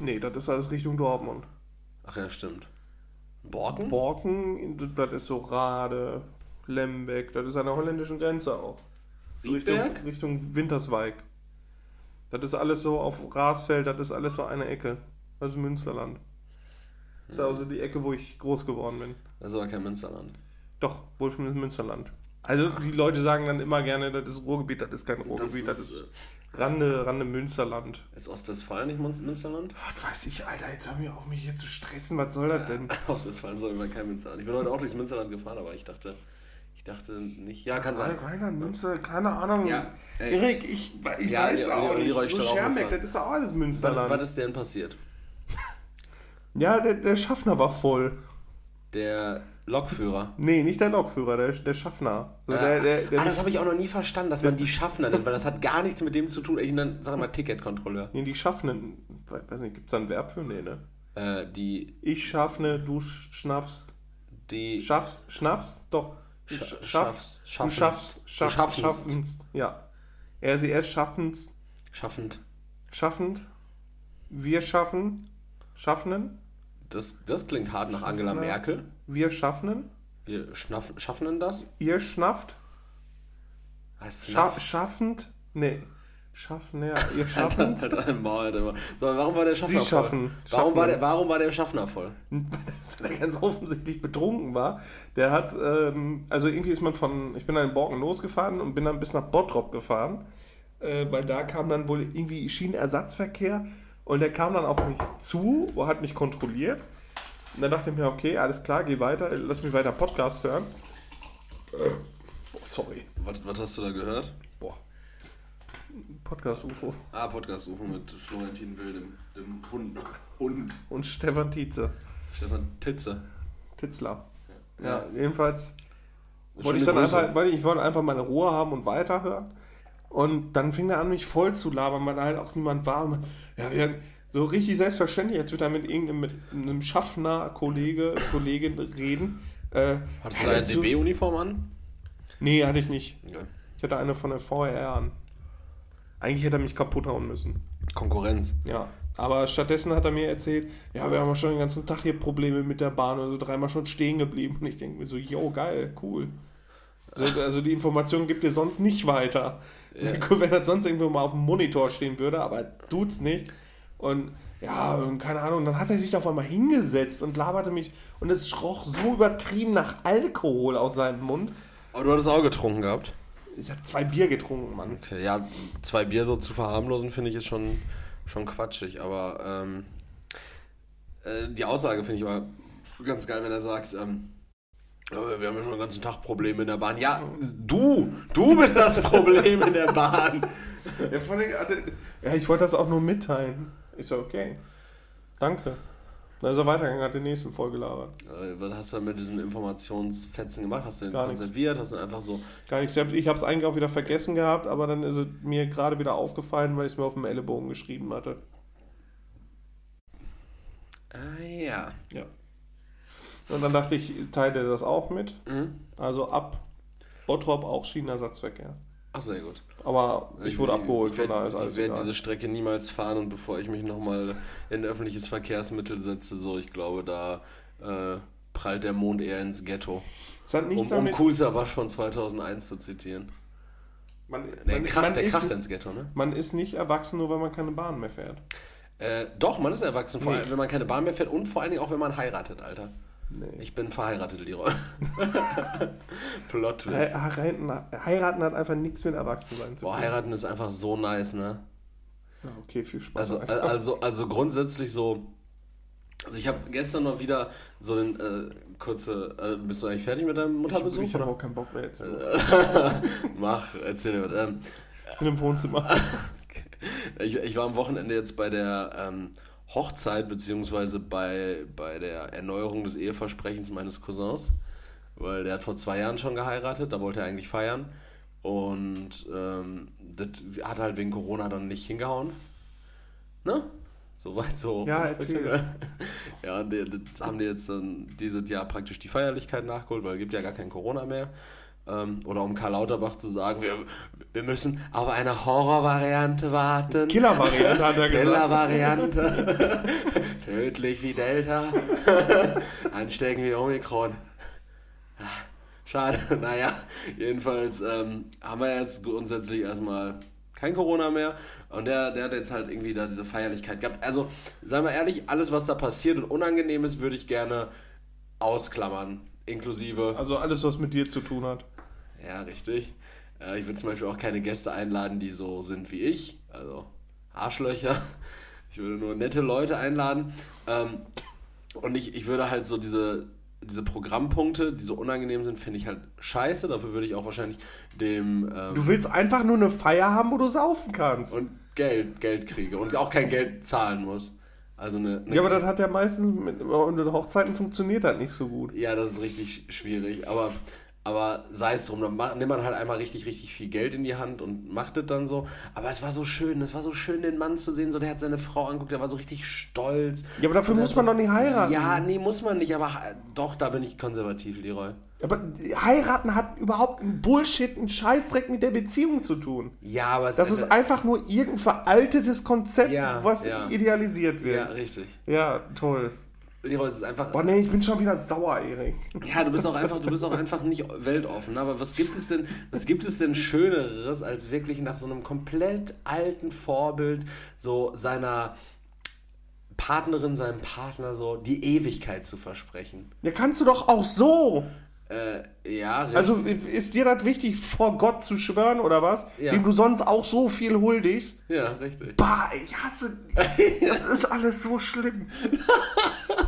Nee, das ist alles Richtung Dortmund. Ach ja, stimmt. Borken? Borken, das ist so Rade, Lembeck, das ist an der holländischen Grenze auch. Richtung? Richtung Winterswijk. Das ist alles so auf Rasfeld, das ist alles so eine Ecke. Das ist Münsterland. Das ist also die Ecke, wo ich groß geworden bin. Das ist aber kein Münsterland. Doch, wohl von Münsterland. Also die Leute sagen dann immer gerne, das ist Ruhrgebiet, das ist kein Ruhrgebiet, das, ist, ist Rande, Rande Münsterland. Ist Ostwestfalen nicht Mün- Münsterland? Was weiß ich, Alter, jetzt hör mir auf, mich hier zu stressen, was soll das denn? Ostwestfalen soll immer kein Münsterland. Ich bin heute auch durchs Münsterland gefahren, aber ich dachte, ich dachte nicht. Ja, kann sein. Rheinland, Münster, keine Ahnung. Ja, ey. Erik, ich, ich Ja, weiß die- auch die nicht. Schermbeck, gefahren. das ist doch auch alles Was, Münsterland. was ist denn passiert? ja, der, der Schaffner war voll. Der Lokführer. Nee, nicht der Lokführer, der, der Schaffner. Also der, der, der ah, das habe ich auch noch nie verstanden, dass man die Schaffner nennt, weil das hat gar nichts mit dem zu tun. Ich nenne, sag mal, Ticketkontrolleur. nee, die Schaffnen, weiß nicht, gibt es da ein Verb für? Nee, ne? Äh, die, Ich schaffne, du sch- schnaffst. die, Schaffst, schnaffst? Doch. Schaffst, Du schaffenst. schaffst, Du schaff, schaffenst. Ja. Er, sie, er schaffenst, schaffend. schaffend. Wir schaffen, schaffnen. Das, das klingt hart nach Angela Schaffner. Merkel. Wir schaffnen. Wir schnaff, schaffen das? Ihr schnafft. Was? Scha schaffend. Nee. Schaffen, ja. Ihr schaffend. Halt dein Maul, halt immer. So, warum war der Schaffner Sie schaffen. voll? Warum Schaffen. war, der, warum war der Schaffner voll? weil er ganz offensichtlich betrunken war. Der hat, ähm, also irgendwie ist man von, ich bin dann in Borken losgefahren und bin dann bis nach Bottrop gefahren, äh, weil da kam dann wohl irgendwie Schienenersatzverkehr und der kam dann auf mich zu, hat mich kontrolliert. Und dann dachte ich mir, okay, alles klar, geh weiter, lass mich weiter Podcast hören. Äh, sorry. Was, was hast du da gehört? Podcast-UFO. Ah, Podcast UFO mit Florentin Will, dem, dem Hund. Hund. Und Stefan Tietze. Stefan Titze. Titzler. Ja, jedenfalls wollte ich dann Grüße. einfach, weil ich wollte einfach meine Ruhe haben und weiterhören. Und dann fing er an, mich voll zu labern, weil da halt auch niemand war. Ja, wir so richtig selbstverständlich, als wir da mit irgendeinem mit einem Schaffner, Kollege, Kollegin reden. Äh, Hattest du da eine DB-Uniform an? Nee, hatte ich nicht. Ja. Ich hatte eine von der VR an. Eigentlich hätte er mich kaputt hauen müssen. Konkurrenz. Ja. Aber stattdessen hat er mir erzählt, ja, wir haben ja schon den ganzen Tag hier Probleme mit der Bahn, also dreimal schon stehen geblieben. Und ich denke mir so, yo, geil, cool. Also, also die Information gibt ihr sonst nicht weiter. Wenn das sonst irgendwo mal auf dem Monitor stehen würde, aber tut's nicht. Und ja, und keine Ahnung, dann hat er sich da auf einmal hingesetzt und laberte mich und es roch so übertrieben nach Alkohol aus seinem Mund. Aber du hattest auch getrunken gehabt. Ich habe zwei Bier getrunken, Mann. Okay, ja, zwei Bier so zu verharmlosen, finde ich, ist schon, schon quatschig. Aber ähm, äh, die Aussage finde ich aber ganz geil, wenn er sagt, ähm, "Oh, wir haben ja schon den ganzen Tag Probleme in der Bahn. Ja, du, du bist das Problem in der Bahn. Ja, hatte- ja, ich wollte das auch nur mitteilen. Ich so, okay. Danke. Dann ist er weitergegangen, hat den nächsten vollgelabert. Äh, Was hast du mit diesen Informationsfetzen gemacht? Hast du den Gar konserviert? Hast du einfach so. Gar nichts. Ich habe es eigentlich auch wieder vergessen gehabt, aber dann ist es mir gerade wieder aufgefallen, weil ich es mir auf dem Ellenbogen geschrieben hatte. Ah ja. Ja. Und dann dachte ich, teile das auch mit. Mhm. Also ab Bottrop auch Schienenersatzverkehr. Ach, sehr gut. Aber ich wurde abgeholt, ich werd- werde diese Strecke niemals fahren und bevor ich mich nochmal in öffentliches Verkehrsmittel setze, so, ich glaube, da äh, prallt der Mond eher ins Ghetto. Um, um. Cool Savage von 2001 zu zitieren. Man, Der man, kracht, man, der ist, kracht ins Ghetto, ne? man ist nicht erwachsen, nur weil man keine Bahn mehr fährt. Äh, doch, man ist erwachsen, vor Nee. allem, wenn man keine Bahn mehr fährt und vor allen Dingen auch, wenn man heiratet, Alter. Nee. Ich bin verheiratet, Leroy. Plot Twist. He- Heiraten, heiraten hat einfach nichts mit Erwachsensein zu Boah, tun. heiraten ist einfach so nice, ne? Ja, okay, viel Spaß. Also, also, also grundsätzlich so. Also ich habe gestern mal wieder so den äh, kurze. Äh, bist du eigentlich fertig mit deinem Mutterbesuch? ich habe oder? auch keinen Bock mehr jetzt. Mach, erzähl mir was. Ähm, In dem Wohnzimmer. ich, ich war am Wochenende jetzt bei der ähm, Hochzeit, beziehungsweise bei, bei der Erneuerung des Eheversprechens meines Cousins. Weil der hat vor zwei Jahren schon geheiratet, da wollte er eigentlich feiern. Und ähm, das hat halt wegen Corona dann nicht hingehauen. Ne? Soweit so. Ja, erzähl. Ja, das haben die jetzt dann dieses Jahr praktisch die Feierlichkeit nachgeholt, weil es gibt ja gar kein Corona mehr. Ähm, oder um Karl Lauterbach zu sagen, wir, wir müssen auf eine Horrorvariante warten. Killer-Variante hat er gesagt. Killer-Variante. Tödlich wie Delta. Anstecken wie Omikron. Ah, Schade. Naja, jedenfalls ähm, haben wir jetzt grundsätzlich erstmal kein Corona mehr. Und der, der hat jetzt halt irgendwie da diese Feierlichkeit gehabt. Also, seien wir ehrlich, alles, was da passiert und unangenehm ist, würde ich gerne ausklammern. Inklusive. Also alles, was mit dir zu tun hat. Ja, richtig. Äh, ich würde zum Beispiel auch keine Gäste einladen, die so sind wie ich. Also Arschlöcher. Ich würde nur nette Leute einladen. Ähm, und ich, ich würde halt so diese, diese Programmpunkte, die so unangenehm sind, finde ich halt scheiße. Dafür würde ich auch wahrscheinlich dem ähm, Du willst einfach nur eine Feier haben, wo du saufen kannst. und Geld, Geld kriege und auch kein Geld zahlen muss. Also eine, eine ja, aber das hat ja meistens mit unter Hochzeiten funktioniert das nicht so gut. Ja, das ist richtig schwierig, aber, aber sei es drum, dann nimmt man halt einmal richtig, richtig viel Geld in die Hand und macht es dann so. Aber es war so schön, es war so schön, den Mann zu sehen, so der hat seine Frau anguckt, der war so richtig stolz. Ja, aber dafür muss man so, doch nicht heiraten. Ja, nee, muss man nicht, aber ha- doch, da bin ich konservativ, Leroy. Aber heiraten hat überhaupt einen Bullshit, einen Scheißdreck mit der Beziehung zu tun. Ja, aber es Das ist einfach nur irgendein veraltetes Konzept, Ja, was ja. idealisiert Ja, wird. richtig. Ja, toll. Leroy, es ist einfach. Boah, nee, ich bin schon wieder sauer, Erik. Ja, du bist auch einfach, du bist auch einfach nicht weltoffen. Aber was gibt es denn, was gibt es denn Schöneres, als wirklich nach so einem komplett alten Vorbild so seiner Partnerin, seinem Partner so die Ewigkeit zu versprechen? Ja, kannst du doch auch so. Äh, ja, richtig. Also ist dir das wichtig, vor Gott zu schwören oder was? Ja. Dem du sonst auch so viel huldigst? ja, richtig. Bah, ich hasse. Das ist alles so schlimm.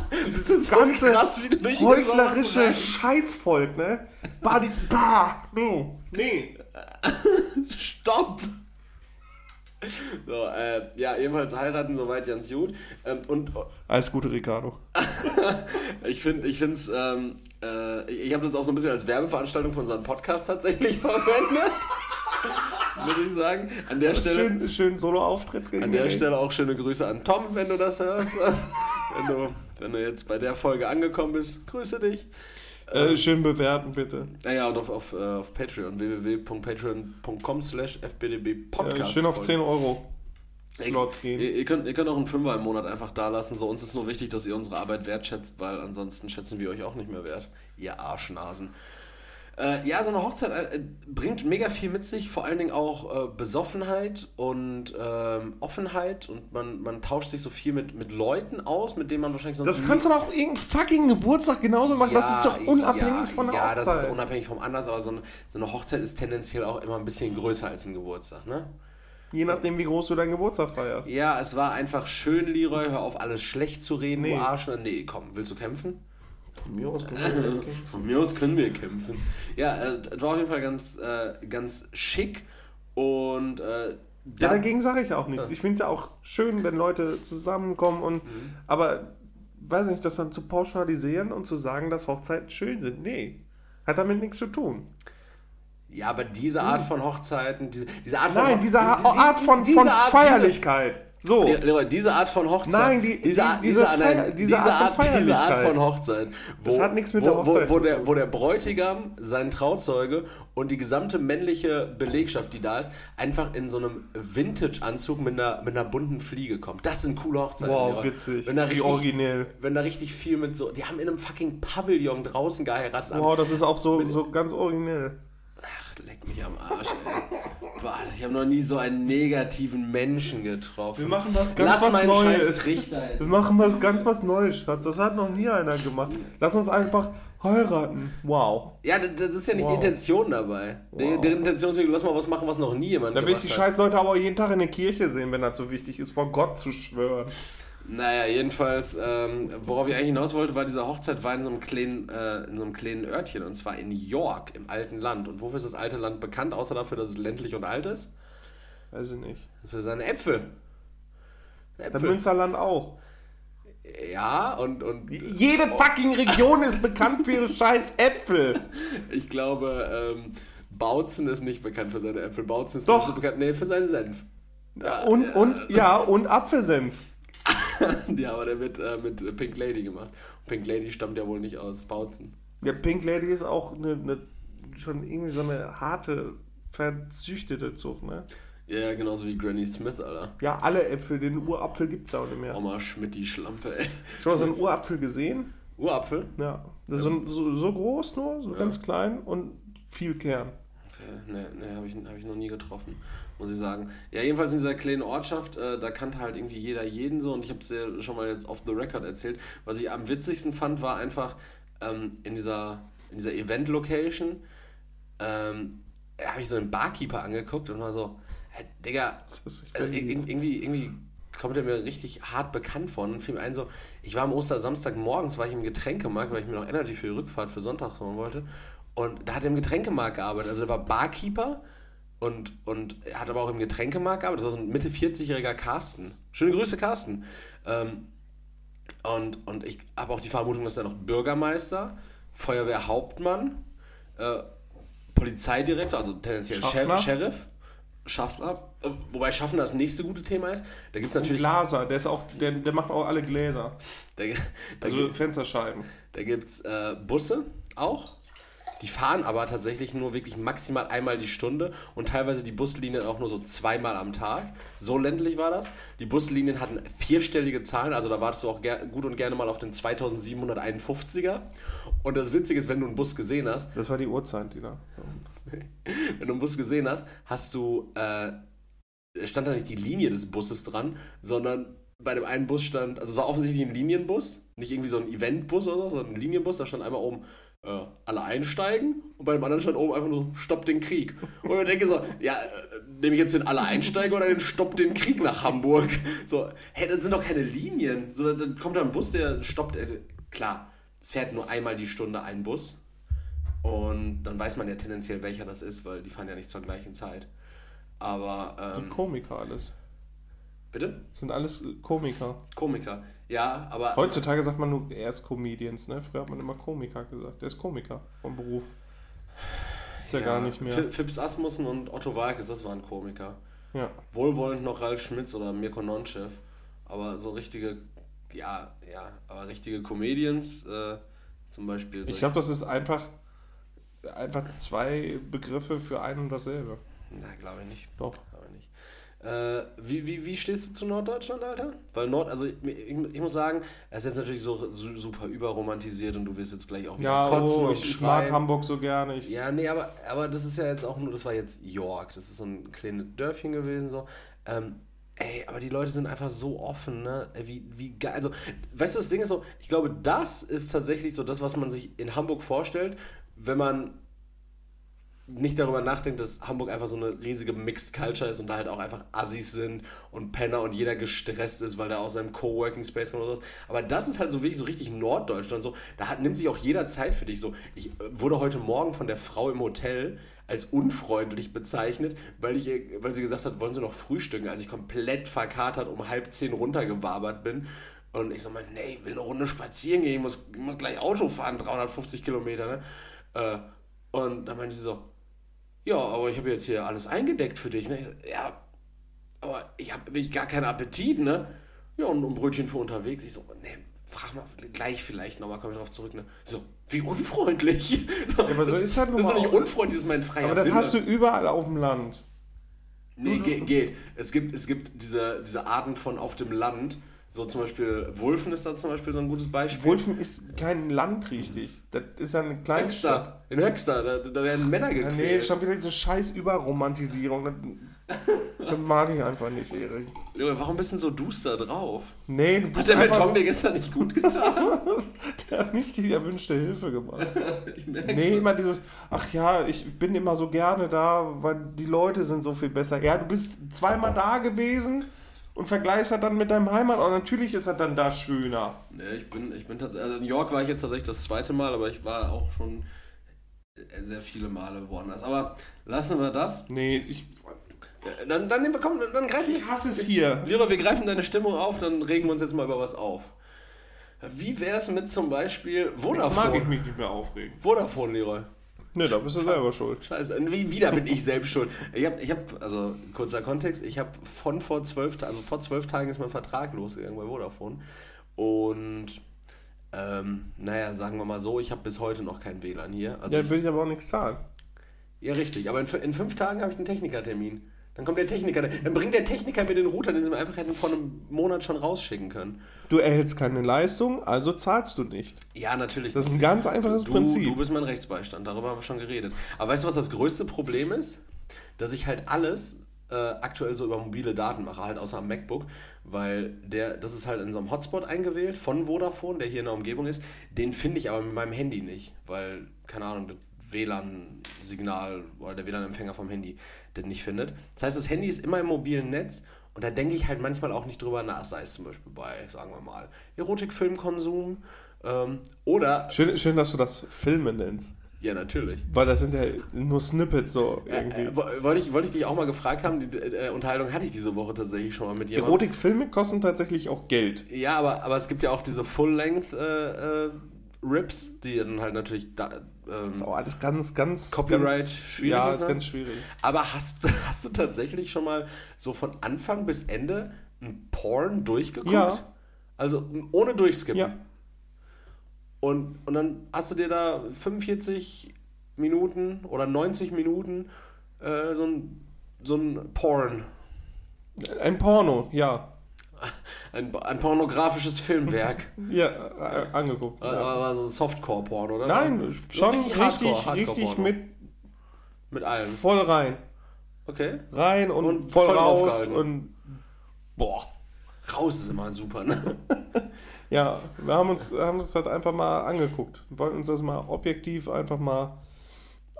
Das ganze krass, wie du heuchlerische Scheißvolk, ne? Bah, die. Bah, nee, nee. Stopp! So, äh, ja, ebenfalls heiraten, soweit ganz gut. Ähm, und Alles Gute, Ricardo. Ich finde, ich finde es, ähm, äh, ich habe das auch so ein bisschen als Werbeveranstaltung für unseren Podcast tatsächlich verwendet. Muss ich sagen. An der Stelle, Schön, schön Solo-Auftritt an der. Stelle auch schöne Grüße an Tom, wenn du das hörst. wenn, du, wenn du jetzt bei der Folge angekommen bist, grüße dich. Äh, schön bewerten, bitte. Naja, und auf, auf, äh, auf Patreon, www.patreon.com slash fbdb Äh, Podcast. schön auf folgen. 10 Euro Slot Ihr, gehen. ihr, könnt, ihr könnt auch einen Fünfer im Monat einfach da lassen. So, uns ist nur wichtig, dass ihr unsere Arbeit wertschätzt, weil ansonsten schätzen wir euch auch nicht mehr wert. Ihr Arschnasen. Äh, ja, so eine Hochzeit äh, bringt mega viel mit sich, vor allen Dingen auch äh, Besoffenheit und ähm, Offenheit und man, man tauscht sich so viel mit, mit Leuten aus, mit denen man wahrscheinlich sonst Das nie- kannst du doch irgendeinen fucking Geburtstag genauso machen. das ist doch unabhängig ja, von der Ja, Hochzeit. das ist unabhängig vom Anlass, aber so eine, so eine Hochzeit ist tendenziell auch immer ein bisschen größer als ein Geburtstag, ne? Je nachdem, wie groß du deinen Geburtstag feierst. Ja, es war einfach schön, Leroy. Hör auf, alles schlecht zu reden, Nee. du Arsch. Nee, komm, willst du kämpfen? Von mir aus können wir kämpfen. Von mir aus können wir kämpfen. Ja, äh, das war auf jeden Fall ganz, äh, ganz schick. Und äh, Ja, da, dagegen sage ich auch nichts. Ich finde es ja auch schön, wenn Leute zusammenkommen und Mhm. aber weiß nicht, das dann zu pauschalisieren und zu sagen, dass Hochzeiten schön sind. Nee. Hat damit nichts zu tun. Ja, aber diese Art von Hochzeiten, diese, diese Art von Nein, diese diese- Ha- Art von, diese von Art- Feierlichkeit. So. Diese Art von Hochzeit. Nein, die, diese, die, diese, Feier, diese, Art, Art, von diese Art von Hochzeit. Wo, Das hat nichts mit wo, der Hochzeit wo, wo, der, wo der Bräutigam, sein Trauzeuge und die gesamte männliche Belegschaft, die da ist, einfach in so einem Vintage-Anzug mit einer, mit einer bunten Fliege kommt. Das sind coole Hochzeiten. Wow, witzig. Wenn da Wie richtig, originell. Wenn da richtig viel mit so. Die haben in einem fucking Pavillon draußen geheiratet. Wow, das ist auch so, so ganz originell. Ach, leck mich am Arsch, ey. Boah, ich habe noch nie so einen negativen Menschen getroffen. Wir machen was ganz Lass was meinen Neues. scheiß Trichter jetzt. Wir machen was ganz was Neues, Schatz. Das hat noch nie einer gemacht. Lass uns einfach heiraten. Wow. Ja, das ist ja nicht die Wow. Intention dabei. Die, Wow. die Intention ist, lass mal was machen, was noch nie jemand Da will ich gemacht die hat. scheiß Leute aber jeden Tag in der Kirche sehen, wenn das so wichtig ist, vor Gott zu schwören. Naja, jedenfalls, ähm, worauf ich eigentlich hinaus wollte, war, diese Hochzeit war in so, einem kleinen, äh, in so einem kleinen Örtchen und zwar in York, im alten Land. Und wofür ist das alte Land bekannt, außer dafür, dass es ländlich und alt ist? Weiß ich nicht. Für seine Äpfel. Das Äpfel. Münsterland auch. Ja, und, und Jede fucking Region ist bekannt für ihre scheiß Äpfel. ich glaube, ähm, Bautzen ist nicht bekannt für seine Äpfel. Bautzen ist Doch. nicht bekannt, nee, für seinen Senf. Und, und, ja, und Apfelsenf. Ja, aber der wird äh, mit Pink Lady gemacht. Pink Lady stammt ja wohl nicht aus Bautzen. Der Pink Lady ist auch eine, eine, schon irgendwie so eine harte, verzüchtete Zucht, ne? Ja, genauso wie Granny Smith, Alter. Ja, alle Äpfel, den Urapfel gibt's auch nicht mehr. Oma Schmidt, die Schlampe, ey. Schon mal so einen Urapfel gesehen? Urapfel? Ja. Das ist so, so, so groß nur, so ganz klein und viel Kern. Okay, ne, ne, habe ich, hab ich noch nie getroffen, muss ich sagen. Ja, jedenfalls in dieser kleinen Ortschaft, äh, da kannte halt irgendwie jeder jeden so und ich habe es ja schon mal jetzt off the record erzählt. Was ich am witzigsten fand, war einfach ähm, in dieser, in dieser Event-Location, ähm, habe ich so einen Barkeeper angeguckt und war so, hey, Digga, äh, ir- irgendwie, irgendwie kommt er mir richtig hart bekannt vor. Und fiel mir ein so, ich war am Ostersamstag morgens, war ich im Getränkemarkt, weil ich mir noch Energy für die Rückfahrt für Sonntag holen wollte. Und da hat er im Getränkemarkt gearbeitet. Also der war Barkeeper und, und er hat aber auch im Getränkemarkt gearbeitet. Das war so ein Mitte 40-jähriger Carsten. Schöne Grüße, Carsten. Ähm, und, und ich habe auch die Vermutung, dass er noch Bürgermeister, Feuerwehrhauptmann, äh, Polizeidirektor, also tendenziell Schaffner? Sheriff, Schaffner, wobei Schaffner das nächste gute Thema ist. Da gibt es Und natürlich. Glaser, der ist auch, der, der macht auch alle Gläser. Da, da, Also gibt- Fensterscheiben. da gibt es äh, Busse auch. Die fahren aber tatsächlich nur wirklich maximal einmal die Stunde und teilweise die Buslinien auch nur so zweimal am Tag. So ländlich war das. Die Buslinien hatten vierstellige Zahlen, also da wartest du auch gut und gerne mal auf den 2751er. Und das Witzige ist, wenn du einen Bus gesehen hast, Das war die Uhrzeit, die da. wenn du einen Bus gesehen hast, hast du, äh, stand da nicht die Linie des Busses dran, sondern bei dem einen Bus stand, also es war offensichtlich ein Linienbus, nicht irgendwie so ein Eventbus oder so, sondern ein Linienbus, da stand einmal oben, äh, alle einsteigen und bei dem anderen stand oben einfach nur Stopp den Krieg. Und ich denke so, ja, äh, nehme ich jetzt den alle einsteigen oder den Stopp den Krieg nach Hamburg? So, hey, das sind doch keine Linien. So, dann kommt da ein Bus, der stoppt, also, klar, es fährt nur einmal die Stunde ein Bus. Und dann weiß man ja tendenziell, welcher das ist, weil die fahren ja nicht zur gleichen Zeit. Aber, ähm, Komiker alles. Bitte? Das sind alles Komiker. Komiker. Ja, aber. Heutzutage sagt man nur erst Comedians, ne? Früher hat man immer Komiker gesagt. Der ist Komiker vom Beruf. Ist ja, gar nicht mehr. Fips Asmussen und Otto Walkes, das waren Komiker. Ja. Wohlwollend noch Ralf Schmitz oder Mirko Nonchev. Aber so richtige, ja, ja, aber richtige Comedians, äh, zum Beispiel. Ich glaube, das ist einfach, einfach zwei Begriffe für ein und dasselbe. Na, glaube ich nicht. Doch. Äh, wie, wie, wie stehst du zu Norddeutschland, Alter? Weil Nord, also ich, ich, ich muss sagen, es ist jetzt natürlich so su- super überromantisiert und du wirst jetzt gleich auch wieder Ja, kotzen oh, ich, ich mag schreien. Hamburg so gerne. Ich, Ja, nee, aber, aber das ist ja jetzt auch nur, das war jetzt York, das ist so ein kleines Dörfchen gewesen, so. Ähm, ey, aber die Leute sind einfach so offen, ne? Wie, wie geil. Also, weißt du, das Ding ist so, ich glaube, das ist tatsächlich so das, was man sich in Hamburg vorstellt, wenn man nicht darüber nachdenkt, dass Hamburg einfach so eine riesige Mixed Culture ist und da halt auch einfach Assis sind und Penner und jeder gestresst ist, weil der aus seinem Coworking Space kommt oder sowas. Aber das ist halt so wirklich so richtig Norddeutschland so. Da hat, nimmt sich auch jeder Zeit für dich so. Ich äh, wurde heute Morgen von der Frau im Hotel als unfreundlich bezeichnet, weil ich, weil sie gesagt hat, wollen Sie noch frühstücken, als ich komplett verkatert um halb zehn runtergewabert bin. Und ich so meinte, nee, ich will eine Runde spazieren gehen, ich muss, ich muss gleich Auto fahren, 350 Kilometer, ne? Äh, und dann meinte sie so, ja, aber ich habe jetzt hier alles eingedeckt für dich. Ne? So, ja, aber ich habe wirklich gar keinen Appetit, ne? Ja, und ein Brötchen für unterwegs. Ich so, ne, frag mal gleich vielleicht nochmal, komme ich drauf zurück, ne? So, wie unfreundlich. Ja, aber so ist halt Das ist doch nicht unfreundlich, das ist mein freier Aber das Wille. hast du überall auf dem Land. Nee, geht, geht. Es gibt, es gibt diese, diese Arten von auf dem Land. So zum Beispiel, Wulfen ist da zum Beispiel so ein gutes Beispiel. Wulfen ist kein Land richtig. Das ist ja eine Kleinstadt. Höxter. In Höxter, da, da werden Männer gequält. nee, schon wieder diese scheiß Überromantisierung. Das, das mag ich einfach nicht, Erik. Junge, warum bist du so duster drauf? Nee, du Hat bist der einfach, Beton dir gestern nicht gut getan? der hat nicht die erwünschte Hilfe gemacht. ich Nee, immer dieses, ach ja, ich bin immer so gerne da, weil die Leute sind so viel besser. Ja, du bist zweimal da gewesen und vergleichst das dann mit deinem Heimatort. Natürlich ist das dann da schöner. Nee, ich bin, ich bin tatsächlich, also in New York war ich jetzt tatsächlich das zweite Mal, aber ich war auch schon sehr viele Male woanders. Aber lassen wir das. Nee, ich, Äh, Dann, dann, wir, komm, dann greifen ich hasse es hier. Leroy, wir greifen deine Stimmung auf, dann regen wir uns jetzt mal über was auf. Wie wär's mit zum Beispiel Jetzt mag ich Vodafone? mich nicht mehr aufregen. Vodafone, Leroy. Nee, da bist du selber schuld. Scheiße, wie, wieder bin ich selbst schuld. Ich habe, ich hab, also kurzer Kontext, ich habe von vor zwölf, also vor zwölf Tagen ist mein Vertrag losgegangen bei Vodafone. Und, ähm, naja, sagen wir mal so, ich habe bis heute noch kein WLAN hier. Also Ja, ich, will ich aber auch nichts zahlen. ja, richtig, aber in, in fünf Tagen habe ich einen Technikertermin. Dann kommt der Techniker, dann bringt der Techniker mir den Router, den sie mir einfach hätten vor einem Monat schon rausschicken können. Du erhältst keine Leistung, also zahlst du nicht. Ja, natürlich. Das ist ein ganz einfaches Du, Prinzip. du bist mein Rechtsbeistand, darüber haben wir schon geredet. Aber weißt du, was das größte Problem ist? Dass ich halt alles äh, aktuell so über mobile Daten mache, halt außer am MacBook, weil der, das ist halt in so einem Hotspot eingewählt von Vodafone, der hier in der Umgebung ist. Den finde ich aber mit meinem Handy nicht, weil, keine Ahnung, das WLAN-Signal oder der WLAN-Empfänger vom Handy das nicht findet. Das heißt, das Handy ist immer im mobilen Netz und da denke ich halt manchmal auch nicht drüber nach, sei es zum Beispiel bei, sagen wir mal, Erotikfilmkonsum ähm, oder, schön, schön, dass du das Filme nennst. ja natürlich, Weil das sind ja nur Snippets so irgendwie. Äh, wo- Wollte ich, wollte ich dich auch mal gefragt haben, die äh, Unterhaltung hatte ich diese Woche tatsächlich schon mal mit jemandem. Erotikfilme kosten tatsächlich auch Geld. Ja, aber, aber es gibt ja auch diese Full-Length äh, äh, Rips, die dann halt natürlich da, ähm, ist auch alles ganz, ganz. Copyright ganz, schwierig Ja, ist, ne? ganz schwierig. Aber hast, du- hast du tatsächlich schon mal so von Anfang bis Ende ein Porn durchgeguckt? Ja. Also ohne durchskippen. Ja. Und, und dann hast du dir da 45 Minuten oder 90 Minuten äh, so ein, so ein Porn, Ein Porno, ja. Ein, ein pornografisches Filmwerk. Ja, äh, angeguckt. Ja. aber so ein Softcore-Porn, oder? Nein, schon richtig richtig, Hardcore- richtig, mit Mit allem. voll rein. Okay. Rein und, Und voll, voll raus und boah. Raus ist immer super, ne? Ja, wir haben uns, haben uns halt einfach mal angeguckt. Wir wollten uns das mal objektiv einfach mal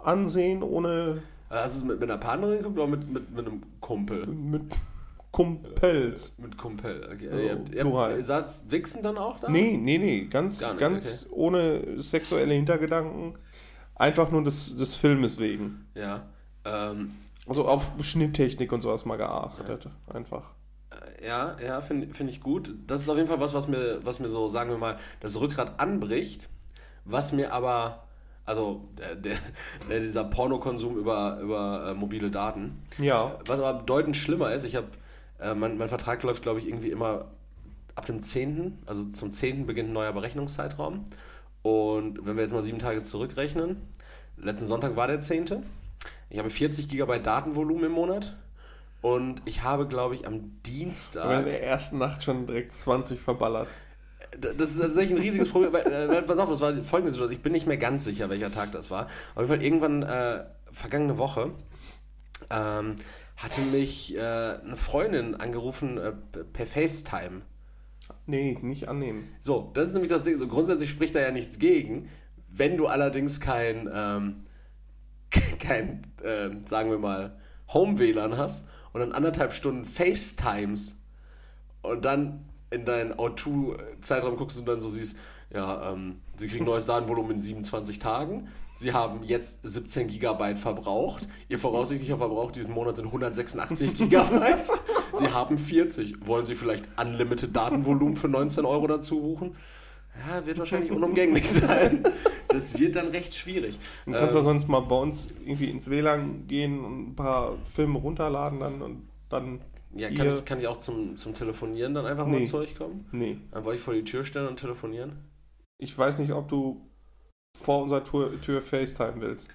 ansehen, ohne Hast du es mit, mit einer Partnerin geguckt oder mit, mit, mit einem Kumpel? mit Kumpels. Mit Kumpel, okay. Also, ihr, habt- ihr saß Wichsen dann auch da? Nee, nee, nee, ganz, nicht, ganz ohne sexuelle Hintergedanken. Einfach nur des, des Filmes wegen. Ja. Ähm, Also auf Schnitttechnik und sowas mal geachtet. Einfach. ja, ja, finde find ich gut. Das ist auf jeden Fall was, was mir, was mir so, sagen wir mal, das Rückgrat anbricht, was mir aber, also der, der, der, dieser Pornokonsum über, über äh, mobile Daten, Ja. Was aber bedeutend schlimmer ist, ich habe, äh, mein, mein Vertrag läuft, glaube ich, irgendwie immer ab dem 10., also zum 10. beginnt ein neuer Berechnungszeitraum. Und wenn wir jetzt mal sieben Tage zurückrechnen, letzten Sonntag war der 10. Ich habe 40 GB Datenvolumen im Monat und ich habe, glaube ich, am Aber in Dienstag. der ersten Nacht schon direkt 20 verballert. Das ist tatsächlich ein riesiges Problem. weil, äh, pass auf, das war folgende Situation. Ich bin nicht mehr ganz sicher, welcher Tag das war. Auf jeden Fall irgendwann äh, vergangene Woche ähm, hatte mich äh, eine Freundin angerufen äh, per FaceTime. Nee, nicht annehmen. So, das ist nämlich das Ding. So, grundsätzlich spricht da ja nichts gegen. Wenn du allerdings kein, ähm, kein ähm, sagen wir mal, Home-WLAN hast und dann anderthalb Stunden FaceTimes und dann in deinen O2-Zeitraum guckst und dann so siehst, ja, ähm, sie kriegen neues Datenvolumen in 27 Tagen. Sie haben jetzt 17 Gigabyte verbraucht. Ihr voraussichtlicher Verbrauch diesen Monat sind 186 Gigabyte. Sie haben 40. Wollen Sie vielleicht Unlimited Datenvolumen für 19 Euro dazu buchen? Ja, wird wahrscheinlich unumgänglich sein. Das wird dann recht schwierig. Du kannst ja Ähm, sonst mal bei uns irgendwie ins WLAN gehen und ein paar Filme runterladen dann und dann. Ja, kann, ich, kann ich auch zum, zum Telefonieren dann einfach mal Nee. zu euch kommen? Nee. Dann wollte ich vor die Tür stellen und telefonieren. Ich weiß nicht, ob du vor unserer Tür, Tür FaceTime willst.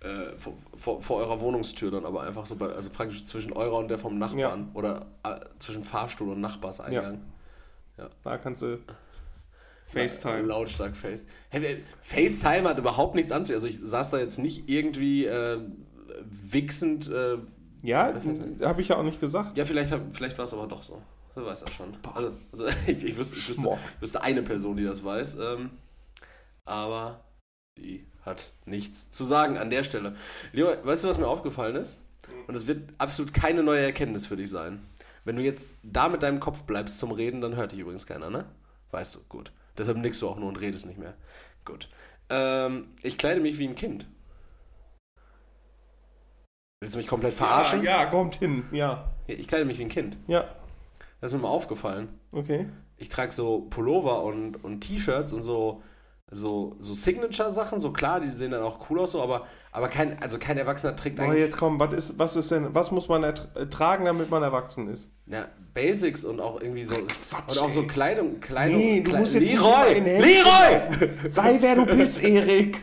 Äh, vor, vor, vor eurer Wohnungstür dann aber einfach so, bei, also praktisch zwischen eurer und der vom Nachbarn. Oder äh, zwischen Fahrstuhl und Nachbarseingang. Da kannst du FaceTime. Lautstark Face. Hey, FaceTime hat überhaupt nichts anzu. Also ich saß da jetzt nicht irgendwie äh, wichsend. Äh, Ja, habe ich ja auch nicht gesagt. ja, vielleicht, vielleicht war es aber doch so. Wer weiß das schon. Also, also ich, ich, wüsste, ich, wüsste, wüsste eine Person, die das weiß. Ähm, aber die hat nichts zu sagen an der Stelle. Lieber, weißt du, was mir aufgefallen ist? Und es wird absolut keine neue Erkenntnis für dich sein. Wenn du jetzt da mit deinem Kopf bleibst zum Reden, dann hört dich übrigens keiner, ne? Weißt du, gut. Deshalb nickst du auch nur und redest nicht mehr. Gut. Ähm, ich kleide mich wie ein Kind. Willst du mich komplett verarschen? Ja, ja, kommt hin. Ja. Ich kleide mich wie ein Kind. Ja, Das ist mir mal aufgefallen. okay. Ich trage so Pullover und, und T-Shirts und so, so, so Signature-Sachen, so klar, die sehen dann auch cool aus, so, aber, aber kein, also kein Erwachsener trägt eigentlich jetzt komm, was ist, was ist denn, was muss man ertra- ertragen, damit man erwachsen ist? ja, Basics und auch irgendwie so Quatsch, und auch so. Kleidung, Kleidung, Nee, du Kle- musst jetzt Leroy, Leroy! Sei wer du bist, Erik.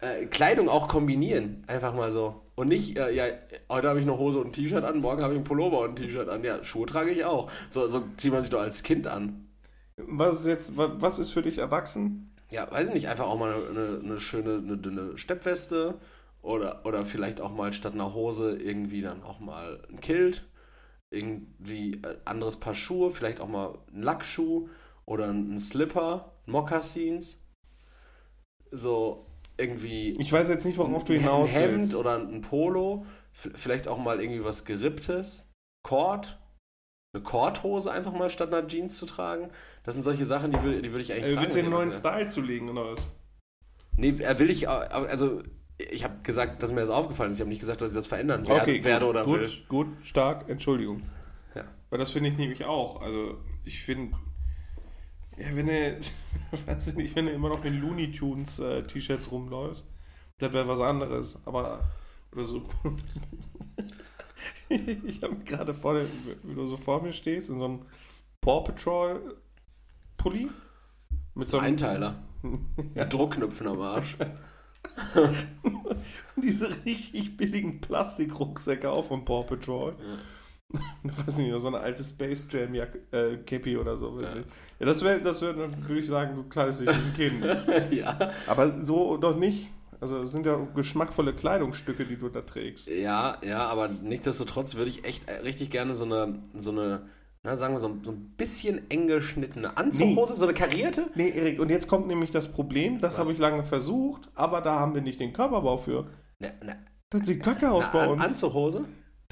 äh, Kleidung auch kombinieren, einfach mal so. Und nicht, äh, ja, heute habe ich eine Hose und ein T-Shirt an, morgen habe ich ein Pullover und ein T-Shirt an. Ja, Schuhe trage ich auch. So, so zieht man sich doch als Kind an. Was ist jetzt, wa- was ist für dich erwachsen? Ja, weiß ich nicht, einfach auch mal eine, eine schöne, eine dünne Steppweste oder, oder vielleicht auch mal statt einer Hose irgendwie dann auch mal ein Kilt, irgendwie äh, anderes Paar Schuhe, vielleicht auch mal ein Lackschuh oder ein Slipper, Mokassins, so irgendwie Ich weiß jetzt nicht, worauf du ein hinaus Hemd willst. oder ein Polo, vielleicht auch mal irgendwie was Geripptes, Kord, eine Kordhose einfach mal statt einer Jeans zu tragen. Das sind solche Sachen, die, würde ich eigentlich Äh, willst du den ich neuen wäre. Style zulegen oder was? Nee, er will ich, also ich habe gesagt, dass mir das aufgefallen ist. Ich habe nicht gesagt, dass ich das verändern werde, Okay, werde gut, oder gut, will. gut, stark, Entschuldigung. Ja. Weil das finde ich nämlich auch. Also ich finde, ja, wenn du, weiß ich nicht, wenn du immer noch in Looney Tunes äh, T-Shirts rumläufst, das wäre was anderes. Aber oder so. ich habe gerade vor dir, wie du so vor mir stehst, in so einem Paw Patrol Pulli mit so einem Einteiler. Mit Druckknöpfen am Arsch. diese richtig billigen Plastikrucksäcke auch von Paw Patrol. Ich weiß nicht, so eine alte Space Jam äh, Cappy oder so. Ja, das wäre, das wär, würde ich sagen, du kleidest dich wie ein Kind. ja. Aber so doch nicht. Also es sind ja geschmackvolle Kleidungsstücke, die du da trägst. ja, ja, aber nichtsdestotrotz würde ich echt äh, richtig gerne so eine, so eine, na sagen wir so, so ein bisschen eng geschnittene Anzughose, so eine karierte. Nee, Erik, und jetzt kommt nämlich das Problem, das habe ich lange versucht, aber da haben wir nicht den Körperbau für. Ne, ne, Das sieht kacke aus bei eine uns. Anzughose?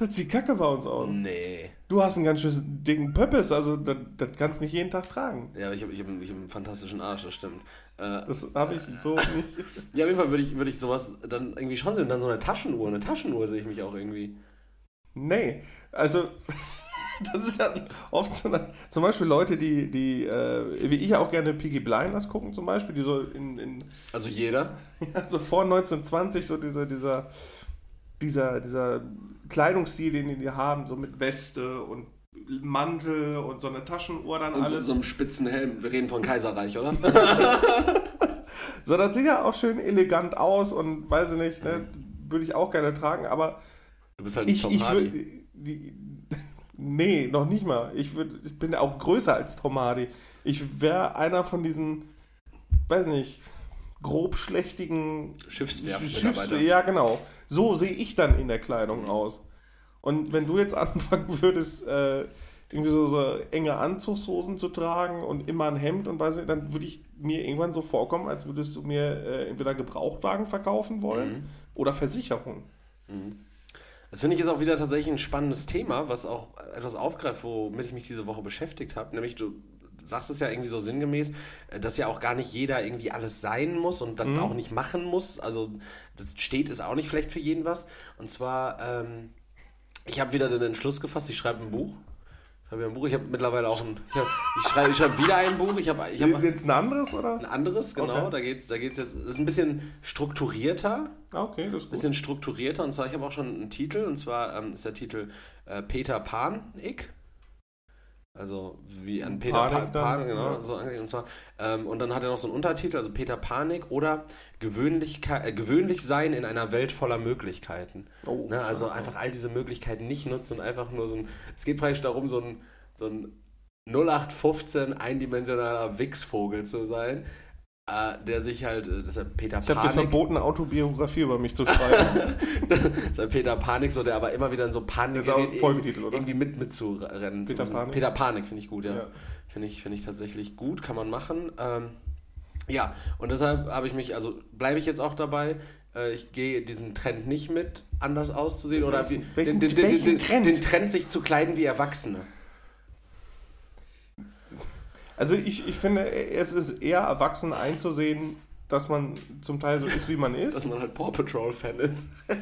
Das sieht kacke bei uns aus. Nee. Du hast einen ganz schön dicken Pöppes, also das, das kannst du nicht jeden Tag tragen. Ja, aber ich habe ich hab, ich hab einen fantastischen Arsch, das stimmt. Äh, Das habe ich so nicht. ja, auf jeden Fall würde ich, würde ich sowas dann irgendwie schon sehen. Und dann so eine Taschenuhr. Eine Taschenuhr sehe ich mich auch irgendwie. Nee, also das ist ja oft so eine, zum Beispiel Leute, die, die äh, wie ich auch gerne Piggy Blinders gucken zum Beispiel, die so in, in Also jeder. ja, so vor 1920 so dieser, dieser, dieser, dieser Kleidungsstil, den die haben, so mit Weste und Mantel und so eine Taschenuhr dann Und so, alles. so einem spitzen Helm. Wir reden von Kaiserreich, oder? So, das sieht ja auch schön elegant aus und weiß ich nicht, ne, würde ich auch gerne tragen, aber Du bist halt ich, Tom ich Hardy. die- Nee, noch nicht mal. Ich, würd, ich bin auch größer als Tom Hardy. Ich wäre einer von diesen, weiß nicht, grobschlächtigen Schiffswerft-Mitarbeiter. Ja, genau. So sehe ich dann in der Kleidung aus. Und wenn du jetzt anfangen würdest, äh, irgendwie so, so enge Anzugshosen zu tragen und immer ein Hemd und weiß nicht, dann würde ich mir irgendwann so vorkommen, als würdest du mir äh, entweder Gebrauchtwagen verkaufen wollen Mhm. oder Versicherung. Das finde ich ist auch wieder tatsächlich ein spannendes Thema, was auch etwas aufgreift, womit ich mich diese Woche beschäftigt habe. Nämlich, du sagst es ja irgendwie so sinngemäß, äh, dass ja auch gar nicht jeder irgendwie alles sein muss und das auch nicht machen muss. Also, das steht ist auch nicht vielleicht für jeden was. Und zwar, ähm, ich habe wieder den Entschluss gefasst, ich schreibe ein Buch. Habe ja ein Buch. Ich habe mittlerweile auch ein. Ich, hab, ich schreibe ich schreib wieder ein Buch. Ich habe ich hab Jetzt ein anderes, oder? ein anderes, genau. Okay. Da geht es da geht's jetzt. Das ist ein bisschen strukturierter. Ah, okay, das ist gut. bisschen strukturierter. Und zwar, ich habe auch schon einen Titel. Und zwar ähm, ist der Titel äh, Peter Pan-Ick. Also wie an Peter Panik Pan, Pan dann, genau, ja. so. Und zwar, ähm, und dann hat er noch so einen Untertitel, also Peter Panik oder Gewöhnlichkeit, äh, gewöhnlich sein in einer Welt voller Möglichkeiten. Oh, ne? Also schade. einfach all diese Möglichkeiten nicht nutzen und einfach nur so ein. Es geht praktisch darum, so ein, so ein 0815 eindimensionaler Wichsvogel zu sein, der sich halt, äh, deshalb Peter Ich habe dir Panik. verboten, eine Autobiografie über mich zu schreiben. Sein Peter Panik, so der aber immer wieder in so Panik Das ist auch ein gerät, Folgetitel, oder? irgendwie mit mitzurennen. Peter So- Panik? Peter Panik finde ich gut, ja. Ja. Finde ich, finde ich tatsächlich gut, kann man machen. Ähm, ja, und deshalb habe ich mich, also bleibe ich jetzt auch dabei. Äh, ich gehe diesen Trend nicht mit, anders auszusehen oder wie, Welchen- den, den, welchen den, Trend? den Trend, sich zu kleiden wie Erwachsene. Also ich, ich finde, es ist eher erwachsen einzusehen, dass man zum Teil so ist, wie man Dass ist. man halt Paw Patrol-Fan ist.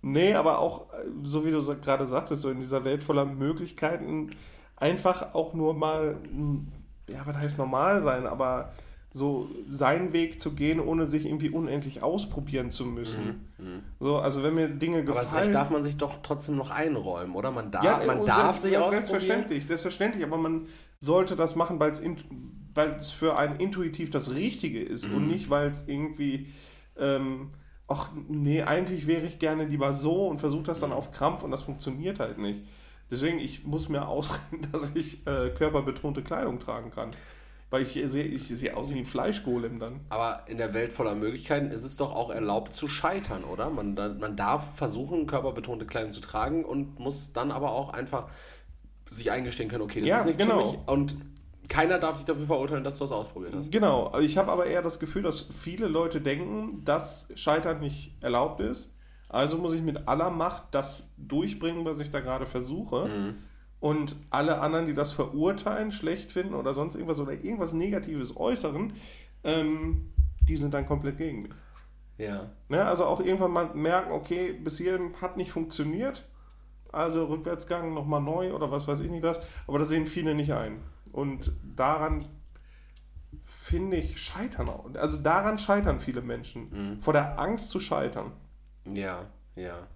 Nee, aber auch, äh, so wie du so gerade sagtest, so in dieser Welt voller Möglichkeiten, einfach auch nur mal, ja, was heißt normal sein, aber so seinen Weg zu gehen, ohne sich irgendwie unendlich ausprobieren zu müssen. So, also wenn mir Dinge Mhm, Aber das gefallen... Recht darf man sich doch trotzdem noch einräumen, oder? Man darf, Ja, man und darf sich ja, ausprobieren. Selbstverständlich, selbstverständlich, aber man sollte das machen, weil es weil es für einen intuitiv das Richtige ist Mhm. und nicht, weil es irgendwie, ähm, ach nee, eigentlich wäre ich gerne lieber so und versuche das Mhm. dann auf Krampf und das funktioniert halt nicht. Deswegen, ich muss mir ausreden, dass ich äh, körperbetonte Kleidung tragen kann. Weil ich sehe ich sehe aus wie ein Fleischgolem dann. Aber in der Welt voller Möglichkeiten ist es doch auch erlaubt zu scheitern, oder? Man, man darf versuchen, körperbetonte Kleidung zu tragen und muss dann aber auch einfach sich eingestehen können, okay, das Ja, ist nichts genau. für mich. Und keiner darf dich dafür verurteilen, dass du das ausprobiert hast. Genau, aber ich habe aber eher das Gefühl, dass viele Leute denken, dass Scheitern nicht erlaubt ist. Also muss ich mit aller Macht das durchbringen, was ich da gerade versuche. Und alle anderen, die das verurteilen, schlecht finden oder sonst irgendwas oder irgendwas Negatives äußern, ähm, die sind dann komplett gegen mich. Ja. Ne? Also auch irgendwann mal merken, okay, bis hierhin hat nicht funktioniert, also Rückwärtsgang nochmal neu oder was weiß ich nicht was, aber das sehen viele nicht ein. Und daran finde ich scheitern auch. Also daran scheitern viele Menschen. Vor der Angst zu scheitern. Ja, ja.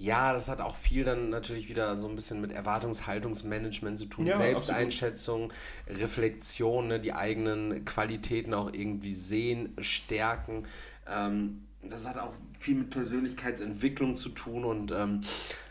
Ja, das hat auch viel dann natürlich wieder so ein bisschen mit Erwartungshaltungsmanagement zu tun, Ja, Selbsteinschätzung, Reflexion, ne, die eigenen Qualitäten auch irgendwie sehen, stärken. Ähm, das hat auch viel mit Persönlichkeitsentwicklung zu tun und ähm,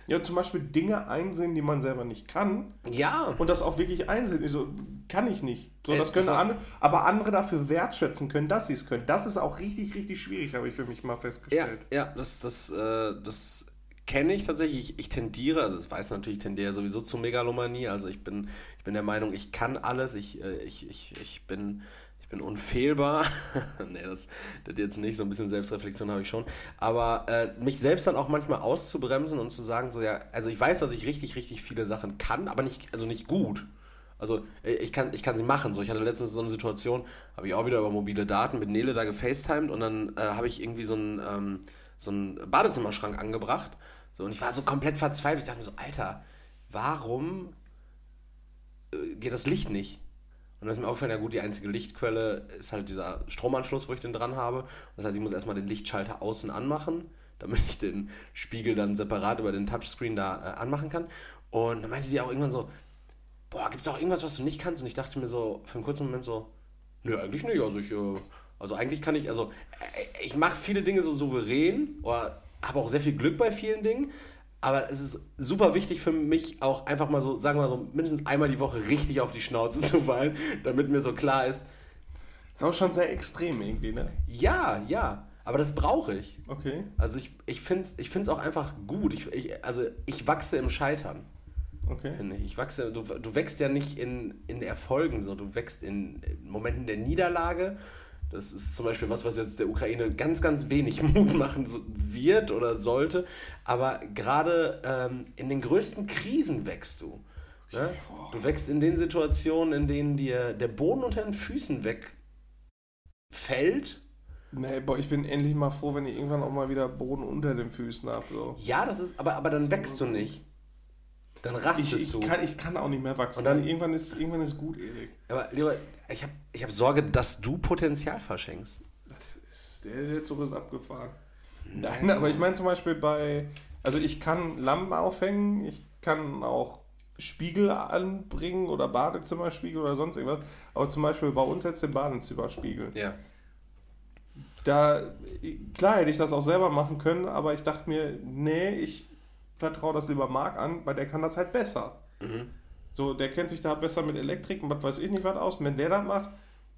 Ja, zum Beispiel Dinge einsehen, die man selber nicht kann. ja, Und das auch wirklich einsehen. Ich So, kann ich nicht. So, Äh, das können das- andere, aber andere dafür wertschätzen können, dass sie es können. Das ist auch richtig, richtig schwierig, habe ich für mich mal Ja, festgestellt. ja, das, das, äh, das kenne ich tatsächlich. Ich, ich tendiere, also das weiß natürlich, ich tendiere sowieso zu Megalomanie. Also ich bin, ich bin der Meinung, ich kann alles, ich, äh, ich, ich, ich bin. Bin unfehlbar. nee, das, das jetzt nicht, so ein bisschen Selbstreflexion habe ich schon. Aber äh, mich selbst dann auch manchmal auszubremsen und zu sagen, so ja, also ich weiß, dass ich richtig, richtig viele Sachen kann, aber nicht, also nicht gut. Also äh, ich kann, ich kann sie machen. So, ich hatte letztens so eine Situation, habe ich auch wieder über mobile Daten mit Nele da gefacetimed und dann äh, habe ich irgendwie so einen, ähm, so einen Badezimmerschrank angebracht. So, und ich war so komplett verzweifelt. Ich dachte mir so, Alter, warum äh, geht das Licht nicht? Und dann ist mir aufgefallen, ja gut, die einzige Lichtquelle ist halt dieser Stromanschluss, wo ich den dran habe. Das heißt, ich muss erstmal den Lichtschalter außen anmachen, damit ich den Spiegel dann separat über den Touchscreen da äh, anmachen kann. Und dann meinte die auch irgendwann so, boah, gibt es auch irgendwas, was du nicht kannst? Und ich dachte mir so, für einen kurzen Moment so, nö, eigentlich nicht. Also ich, äh, also eigentlich kann ich, also äh, ich mache viele Dinge so souverän oder habe auch sehr viel Glück bei vielen Dingen. Aber es ist super wichtig für mich auch einfach mal so, sagen wir mal so, mindestens einmal die Woche richtig auf die Schnauze zu fallen, damit mir so klar ist, Ist auch schon sehr extrem irgendwie, ne? ja, ja, aber das brauche ich. Okay. Also ich, ich finde es ich find's auch einfach gut. Ich, ich, also ich wachse im Scheitern. Okay. finde ich. Ich wachse, du, du wächst ja nicht in, in Erfolgen, so du wächst in Momenten der Niederlage. Das ist zum Beispiel was, was jetzt der Ukraine ganz, ganz wenig Mut machen wird oder sollte. Aber gerade ähm, in den größten Krisen wächst du. Ne? Du wächst in den Situationen, in denen dir der Boden unter den Füßen wegfällt. Nee, boah, ich bin endlich mal froh, wenn ich irgendwann auch mal wieder Boden unter den Füßen habe. So. Ja, das ist, aber, aber dann wächst du nicht. Dann rastest Ich, ich, du. kann, ich kann auch nicht mehr wachsen. Und dann- irgendwann, ist, irgendwann ist gut, Erik. Aber lieber, ich habe ich hab Sorge, dass du Potenzial verschenkst. Ist- Der, der Zug ist abgefahren. Nein, aber ich meine zum Beispiel bei, also ich kann Lampen aufhängen, ich kann auch Spiegel anbringen oder Badezimmerspiegel oder sonst irgendwas, aber zum Beispiel bei uns jetzt den Badezimmerspiegel. Ja. Da, klar hätte ich das auch selber machen können, aber ich dachte mir, nee, ich vertraue das lieber Marc an, weil der kann das halt besser. So, der kennt sich da besser mit Elektrik und was weiß ich nicht was aus. Und wenn der das macht,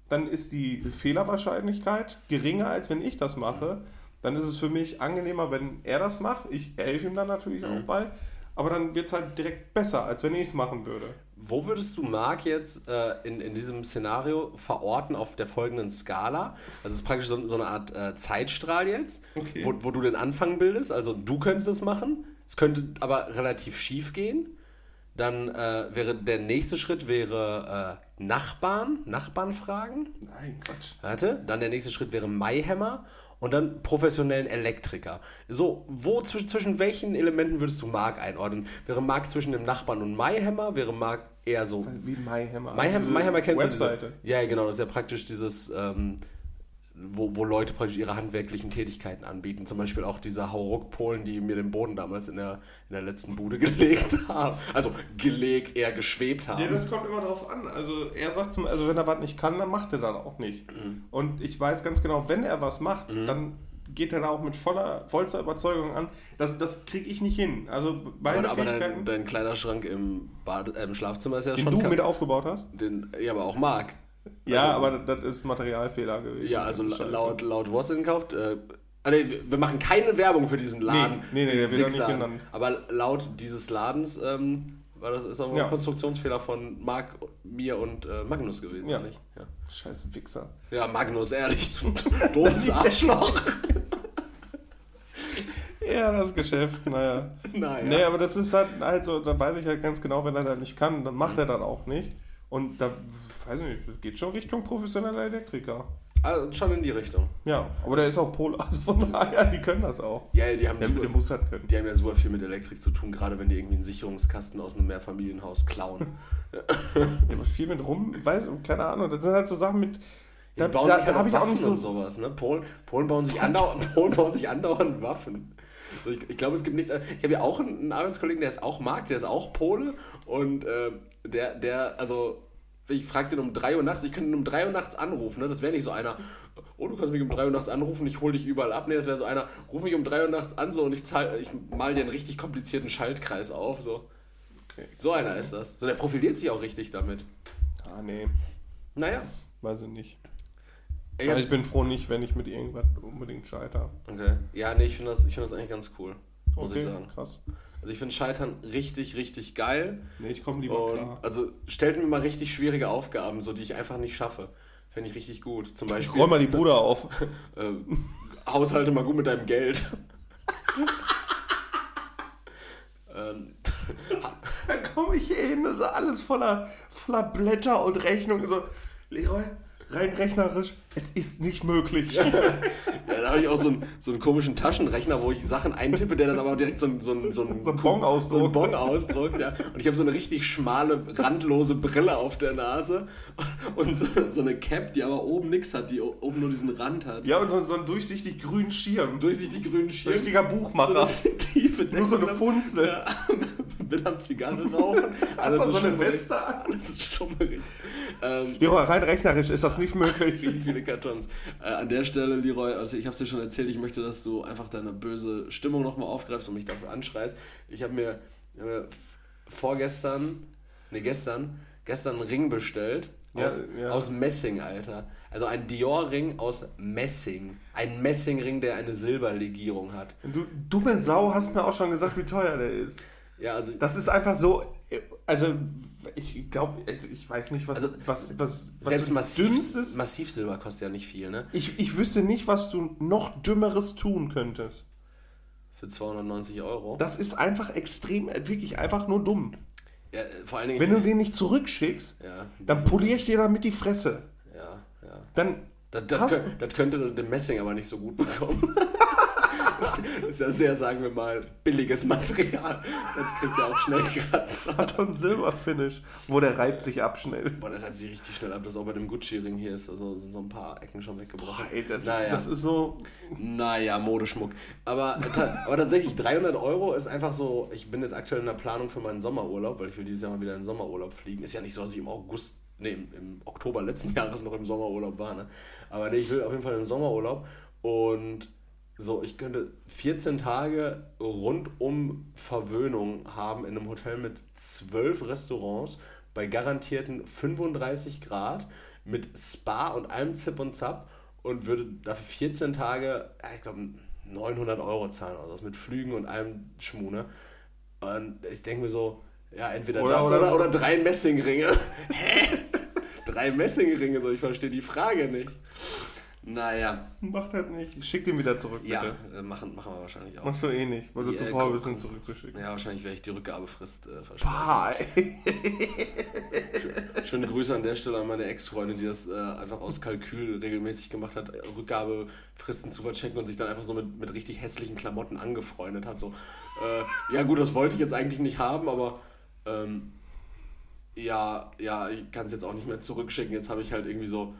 dann ist die Fehlerwahrscheinlichkeit geringer, als wenn ich das mache. Dann ist es für mich angenehmer, wenn er das macht. Ich helfe ihm dann natürlich auch bei. Aber dann wird es halt direkt besser, als wenn ich es machen würde. Wo würdest du Marc jetzt äh, in, in diesem Szenario verorten auf der folgenden Skala? Also es ist praktisch so, so eine Art äh, Zeitstrahl jetzt, Okay. wo, wo du den Anfang bildest. Also du könntest es machen, es könnte aber relativ schief gehen. Dann äh, wäre der nächste Schritt wäre äh, Nachbarn, Nachbarn fragen. Nein, Quatsch. Warte, dann der nächste Schritt wäre Maihämmer und dann professionellen Elektriker. So, wo zwischen, zwischen welchen Elementen würdest du Marc einordnen? Wäre Marc zwischen dem Nachbarn und Maihämmer? Wäre Marc eher so. Wie MyHammer. Maihämmer, Maihämmer kennst Webseite. du? Diese, ja, genau, das ist ja praktisch dieses, ähm, wo, wo Leute praktisch ihre handwerklichen Tätigkeiten anbieten. Zum Beispiel auch diese Hauruck-Polen, die mir den Boden damals in der, in der letzten Bude gelegt haben. Also gelegt, eher geschwebt haben. Ja, das kommt immer drauf an. Also er sagt zum, also wenn er was nicht kann, dann macht er das auch nicht. Mhm. Und ich weiß ganz genau, wenn er was macht, dann geht er da auch mit voller, vollster Überzeugung an. Das, das kriege ich nicht hin. Also meine aber aber dein, dein Kleiderschrank im, Bade, äh, im Schlafzimmer ist ja den schon... du ka- mit aufgebaut hast. den, ja, aber auch Marc. Ja, Also- aber das, ist Materialfehler gewesen. Ja, also laut, laut Wurzeln gekauft. Äh, nee, wir machen keine Werbung für diesen Laden. Nee, nee, nee, der wird nicht genannt. Aber laut dieses Ladens ähm, war das ist auch Ja. ein Konstruktionsfehler von Marc, mir und äh, Magnus gewesen, Ja. oder nicht? Ja. Scheiße Wichser. ja, Magnus, ehrlich. Doofes Arschloch. Ja, das Geschäft, naja. naja. Nee, aber das ist halt, halt so, da weiß ich halt ganz genau, wenn er das nicht kann, dann macht er das auch nicht. Und da, weiß ich nicht, geht schon Richtung professioneller Elektriker. Also schon in die Richtung. Ja, aber der ist auch Pol, also von daher, die können das auch. Ja, ja, die haben, Der, super, muss das können. die haben ja super viel mit Elektrik zu tun, gerade wenn die irgendwie einen Sicherungskasten aus einem Mehrfamilienhaus klauen. Der macht viel mit rum, weiß, keine Ahnung, das sind halt so Sachen mit. Ja, Da, die bauen da, sich da halt ich auch Waffen nicht und so. sowas, ne? Polen, Polen, bauen sich andauernd, Polen bauen sich andauernd Waffen. Ich, ich glaube, es gibt nichts. Ich habe ja auch einen, Arbeitskollegen, der ist auch Mark, der ist auch Pole und äh, der, der, also ich frage den um 3 Uhr nachts, ich könnte ihn um 3 Uhr nachts anrufen, ne? Das wäre nicht so einer, oh, du kannst mich um 3 Uhr nachts anrufen, ich hole dich überall ab. Nee, das wäre so einer, ruf mich um 3 Uhr nachts an so und ich, zahl, ich mal dir einen richtig komplizierten Schaltkreis auf. So. Okay. so einer ist das. So, der profiliert sich auch richtig damit. Ah, nee, Naja. weiß ich nicht. Ich hab, ich bin froh nicht, wenn ich mit irgendwas unbedingt scheitere. okay. Ja, nee, ich finde das, ich find das eigentlich ganz cool, muss ich Okay, sagen. krass. Also ich finde Scheitern richtig, richtig geil. Nee, ich komme lieber Und klar. also stellt mir mal richtig schwierige Aufgaben, so die ich einfach nicht schaffe. Finde ich richtig gut. Zum Beispiel Räum mal die Bude auf. äh, Haushalte mal gut mit deinem Geld. ähm, Dann komme ich hier hin, das ist alles voller, voller Blätter und Rechnungen. So, Leroy, rein rechnerisch, es ist nicht möglich. ja, da habe ich auch so einen, so einen komischen Taschenrechner, wo ich Sachen eintippe, der dann aber direkt so ein, so ein, so ein, So ein Bon ausdruckt. so einen Bon ausdruckt. Ja. Und ich habe so eine richtig schmale, randlose Brille auf der Nase und so, so eine Cap, die aber oben nichts hat, die oben nur diesen Rand hat. Ja, und so, so einen durchsichtig grünen Schirm. Durchsichtig grünen Schirm. Richtiger Buchmacher. tiefe Nur so eine. Funzel. Ja, will am Zigarre rauchen. Du so eine. Weste an? Alles ist schummrig. Ähm, Leroy, rein rechnerisch ist das nicht möglich. richtig viele Kartons. Äh, an der Stelle, Leroy, also ich habe es dir schon erzählt, ich möchte, dass du einfach deine böse Stimmung nochmal aufgreifst und mich dafür anschreist. Ich habe mir äh, vorgestern, ne gestern, gestern einen Ring bestellt. Ja, Aus, ja. aus Messing, Alter. Also ein Dior-Ring aus Messing. Ein Messingring, der eine Silberlegierung hat. Du dumme Sau hast mir auch schon gesagt, wie teuer der ist. Ja, also Das ist einfach so. Also, ich glaube, ich weiß nicht, was. Also, was, was, was selbst du massiv, Dünnstes. Massivsilber kostet ja nicht viel, ne? Ich, ich wüsste nicht, was du noch Dümmeres tun könntest. Für 290 Euro. Das ist einfach extrem, wirklich einfach nur dumm. Ja, äh, vor allen Dingen. Wenn du den nicht zurückschickst, ja, dann poliere ich dir damit die Fresse. ja, ja. Dann. Das, das, das könnte der Messing aber nicht so gut bekommen. Das ist ja sehr, sagen wir mal, billiges Material. Das kriegt ja auch schnell Kratzer. Hat ein Silberfinish, wo der reibt sich ab schnell. Boah, das hat sich richtig schnell ab, dass auch bei dem Gucci-Ring hier ist. Also sind so ein paar Ecken schon weggebrochen. Ey, das, naja. das ist so. Naja, Modeschmuck. Aber, ta- aber tatsächlich, 300 Euro ist einfach so, ich bin jetzt aktuell in der Planung für meinen Sommerurlaub, weil ich will dieses Jahr mal wieder in den Sommerurlaub fliegen. Ist ja nicht so, dass ich im August, nee, im, im Oktober letzten Jahres noch im Sommerurlaub war, ne? Aber nee, ich will auf jeden Fall in den Sommerurlaub und so, ich könnte 14 Tage rundum Verwöhnung haben in einem Hotel mit 12 Restaurants bei garantierten 35 Grad mit Spa und allem Zip und Zap und würde dafür 14 Tage, ich glaube, 900 Euro zahlen, also das mit Flügen und allem Schmune. Und ich denke mir so, ja, entweder Oder- das oder oder, oder drei Messingringe. Hä? drei Messingringe, so ich verstehe die Frage nicht. Naja, Macht halt nicht. Ich schick den wieder zurück, bitte. ja, äh, machen, machen wir wahrscheinlich auch. Machst du eh nicht, weil du Ja, zu faul bist, ihn zurückzuschicken. Ja, wahrscheinlich werde ich die Rückgabefrist äh, ey. Schöne Grüße an der Stelle an meine Ex-Freundin, die das äh, einfach aus Kalkül regelmäßig gemacht hat, Rückgabefristen zu verchecken und sich dann einfach so mit, mit richtig hässlichen Klamotten angefreundet hat. So, äh, ja gut, das wollte ich jetzt eigentlich nicht haben, aber ähm, ja, ja, ich kann es jetzt auch nicht mehr zurückschicken. Jetzt habe ich halt irgendwie so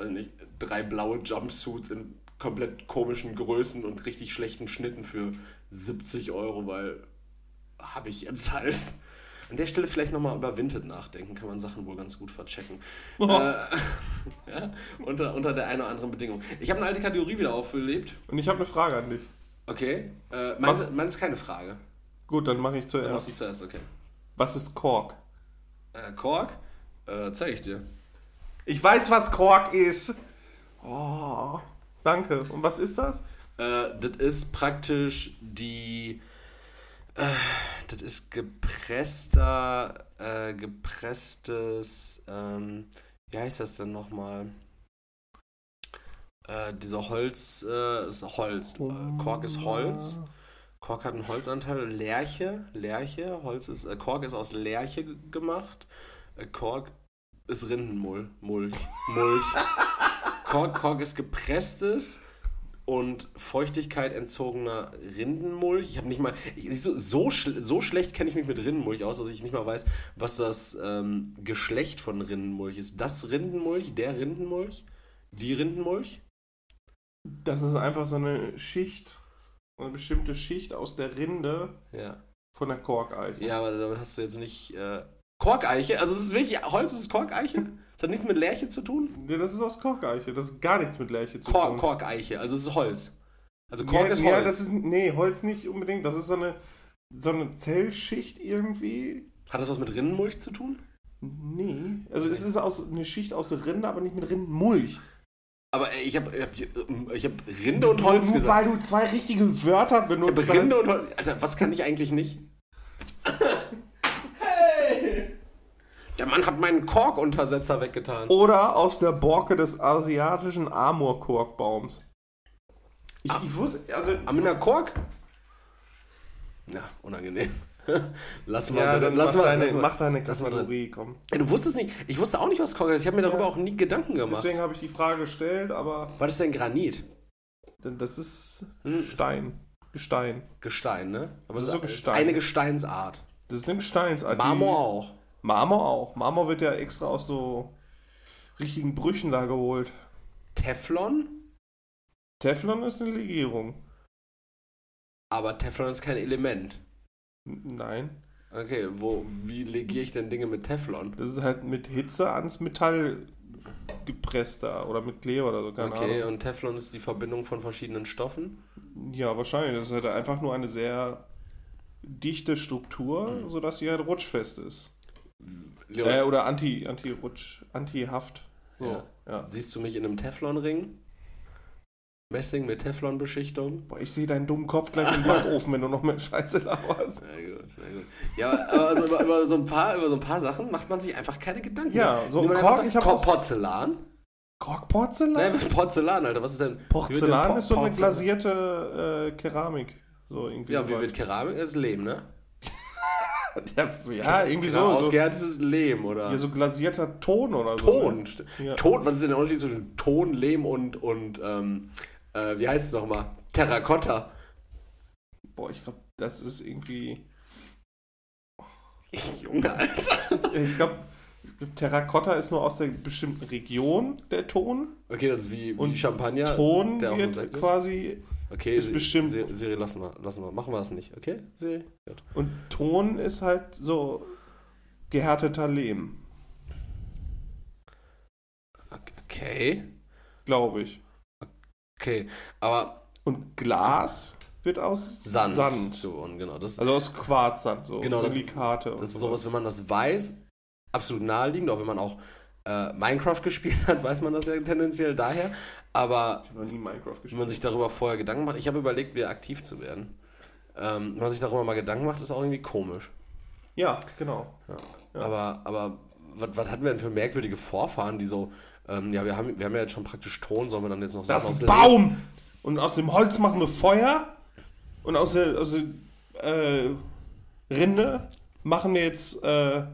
weiß nicht, drei blaue Jumpsuits in komplett komischen Größen und richtig schlechten Schnitten für 70 Euro, weil habe ich jetzt halt. An der Stelle vielleicht nochmal über Vinted nachdenken, kann man Sachen wohl ganz gut verchecken. Oh. Äh, ja, unter, unter der einen oder anderen Bedingung. Ich habe eine alte Kategorie wieder aufgelebt. Und ich habe eine Frage an dich. Okay. Äh, meins, meins ist keine Frage. Gut, dann mache ich Dann machst zuerst. du zuerst, okay. Was ist Kork? Äh, Kork, äh, zeige ich dir. Ich weiß, was Kork ist. Oh, danke. Und was ist das? Äh, das ist praktisch die. Äh, das ist gepresster, äh, gepresstes. Ähm, wie heißt das denn nochmal? Äh, dieser Holz, äh, ist Holz. Äh, Kork ist Holz. Kork hat einen Holzanteil. Lerche, Lerche, Holz ist, äh, Kork ist aus Lerche gemacht. Äh, Kork ist Rindenmulch. Mulch. Mulch. Kork, Kork ist gepresstes und Feuchtigkeit entzogener Rindenmulch. Ich habe nicht mal. Ich, so, so, schl so schlecht kenne ich mich mit Rindenmulch aus, dass ich nicht mal weiß, was das ähm, Geschlecht von Rindenmulch ist. Das Rindenmulch, der Rindenmulch, die Rindenmulch. Das ist einfach so eine Schicht, eine bestimmte Schicht aus der Rinde Ja. von der Korkeiche. Ja, aber damit hast du jetzt nicht. Äh, Korkeiche? Also, es ist wirklich. Holz ist Korkeiche? Das hat nichts mit Lerche zu tun? Nee, das ist aus Korkeiche. Das ist gar nichts mit Lerche zu Kork, tun. Korkeiche, also es ist Holz. Also Kork ja, ist Holz. Ja, das ist, nee, Holz nicht unbedingt. Das ist so eine, so eine Zellschicht irgendwie. Hat das was mit Rindenmulch zu tun? Nee. Also es ist aus, eine Schicht aus Rinde, aber nicht mit Rindenmulch. Aber ey, ich habe ich hab, ich hab Rinde und Holz Nur gesagt. weil du zwei richtige Wörter Ich benutzt habe Rinde hast. und Holz. Alter, was kann ich eigentlich nicht? Der Mann hat meinen Korkuntersetzer weggetan. Oder aus der Borke des asiatischen Amurkorkbaums. Ich, Ah. ich wusste, also. Aminder Kork? Ja, unangenehm. lass mal, Ja, dann lass mach, mal, deine, lass mal. mach deine. Kategorie, komm. Ey, du wusstest nicht, ich wusste auch nicht, was Kork ist. Ich habe mir darüber Ja. auch nie Gedanken gemacht. Deswegen habe ich die Frage gestellt, aber Was ist denn Granit? denn das ist Hm. Stein. Gestein. Gestein, ne? Aber Das es ist so Gestein. eine Gesteinsart. Das ist eine Gesteinsart. Marmor auch. Marmor auch. Marmor wird ja extra aus so richtigen Brüchen da geholt. Teflon? Teflon ist eine Legierung. Aber Teflon ist kein Element. Nein. Okay, wo, wie legiere ich denn Dinge mit Teflon? Das ist halt mit Hitze ans Metall gepresst da oder mit Kleber oder so, keine Okay, Ahnung. und Teflon ist die Verbindung von verschiedenen Stoffen. Ja, wahrscheinlich. Das ist halt einfach nur eine sehr dichte Struktur, Mhm. sodass sie halt rutschfest ist. Äh, oder anti, anti-rutsch, anti-haft. So, ja. ja. Siehst du mich in einem Teflonring? Messing mit Teflonbeschichtung? Boah, ich sehe deinen dummen Kopf gleich im Backofen, wenn du noch mit Scheiße laberst. Sehr gut, sehr gut. Ja, aber also über, über, so ein paar, über so ein paar Sachen macht man sich einfach keine Gedanken. Ja, so ein Kork, ich hab Ko- aus- Porzellan? Korkporzellan? Nein, was ist Porzellan, Alter? Was ist denn? wird denn Porzellan Por- ist so eine Porzellan- glasierte äh, Keramik. So irgendwie Ja, so wie weit. wird Keramik? Das ist Lehm, ne? Ja, irgendwie so. Genau, So, ausgehärtetes Lehm, oder? ja, so glasierter Ton oder so. Ton. Ne? Ja. Ton, was ist denn der Unterschied zwischen Ton, Lehm und, und ähm, äh, wie heißt es nochmal? Terrakotta. Boah, ich glaube, das ist irgendwie. Junge, Alter. Ich glaube, Terrakotta ist nur aus der bestimmten Region der Ton. Okay, das ist wie, wie Und Champagner. Ton der auch wird ist. Okay, ist bestimmt- Se- Siri, lassen wir, lassen wir. Machen wir das nicht, okay? Siri? Gut. Und Ton ist halt so gehärteter Lehm, Okay. glaube ich. Okay, aber Und Glas wird aus Sand. Sand. gewonnen, genau. Das, Also aus Quarzsand, so Genau, das ist- Silikate. und das ist sowas. sowas, wenn man das weiß, absolut naheliegend, auch wenn man auch äh, Minecraft gespielt hat, weiß man das ja tendenziell daher. Aber Ich noch nie Minecraft wenn gespielt. man sich darüber vorher Gedanken macht, ich habe überlegt, wieder aktiv zu werden. Ähm, wenn man sich darüber mal Gedanken macht, ist auch irgendwie komisch. Ja, genau. Ja. Aber, aber was, was hatten wir denn für merkwürdige Vorfahren, die so, ähm, ja, wir haben, wir haben ja jetzt schon praktisch Ton, sollen wir dann jetzt noch Das ist aus ein Baum! Und aus dem Holz machen wir Feuer. Und aus der, aus der äh, Rinde machen wir jetzt äh,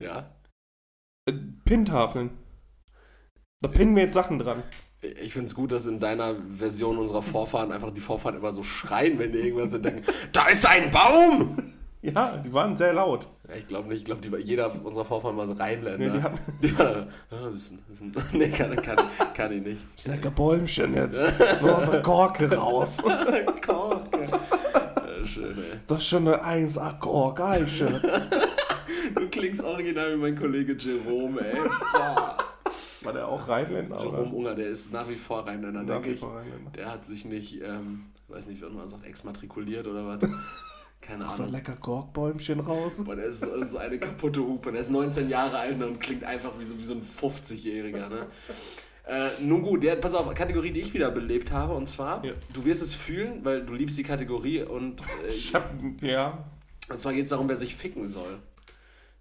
Ja. Pinntafeln. Da pinnen wir jetzt Sachen dran. Ich finde es gut, dass in deiner Version unserer Vorfahren einfach die Vorfahren immer so schreien, wenn die irgendwann so denken, da ist ein Baum! Ja, die waren sehr laut. Ja, ich glaube nicht, ich glaube, jeder unserer Vorfahren war so Rheinländer. Nee, die hatten Die waren, ah, das ist, ein- das ist ein, nee, kann, kann, kann ich nicht. das lecker Bäumchen jetzt. Nur eine Gorke raus. Korke. Ja, schön, ey. Das ist schon eine 1A Gorgeische. Du klingst original wie mein Kollege Jerome, ey. Boah. War der auch Rheinländer? Jerome Unger, der ist nach wie vor Rheinländer, Nach denke ich. Rheinländer. Der hat sich nicht, ähm, weiß nicht, wie man sagt, exmatrikuliert oder was. Keine Ein Ahnung. lecker Gorkbäumchen raus. Boah, der ist so, so eine kaputte Hupe. Der ist 19 Jahre alt und klingt einfach wie so, wie so ein 50-Jähriger. Ne? Äh, nun gut, der, pass auf, Kategorie, die ich wieder belebt habe. Und zwar, Ja. du wirst es fühlen, weil du liebst die Kategorie. Und, äh, Ich hab, ja. und zwar geht es darum, wer sich ficken soll.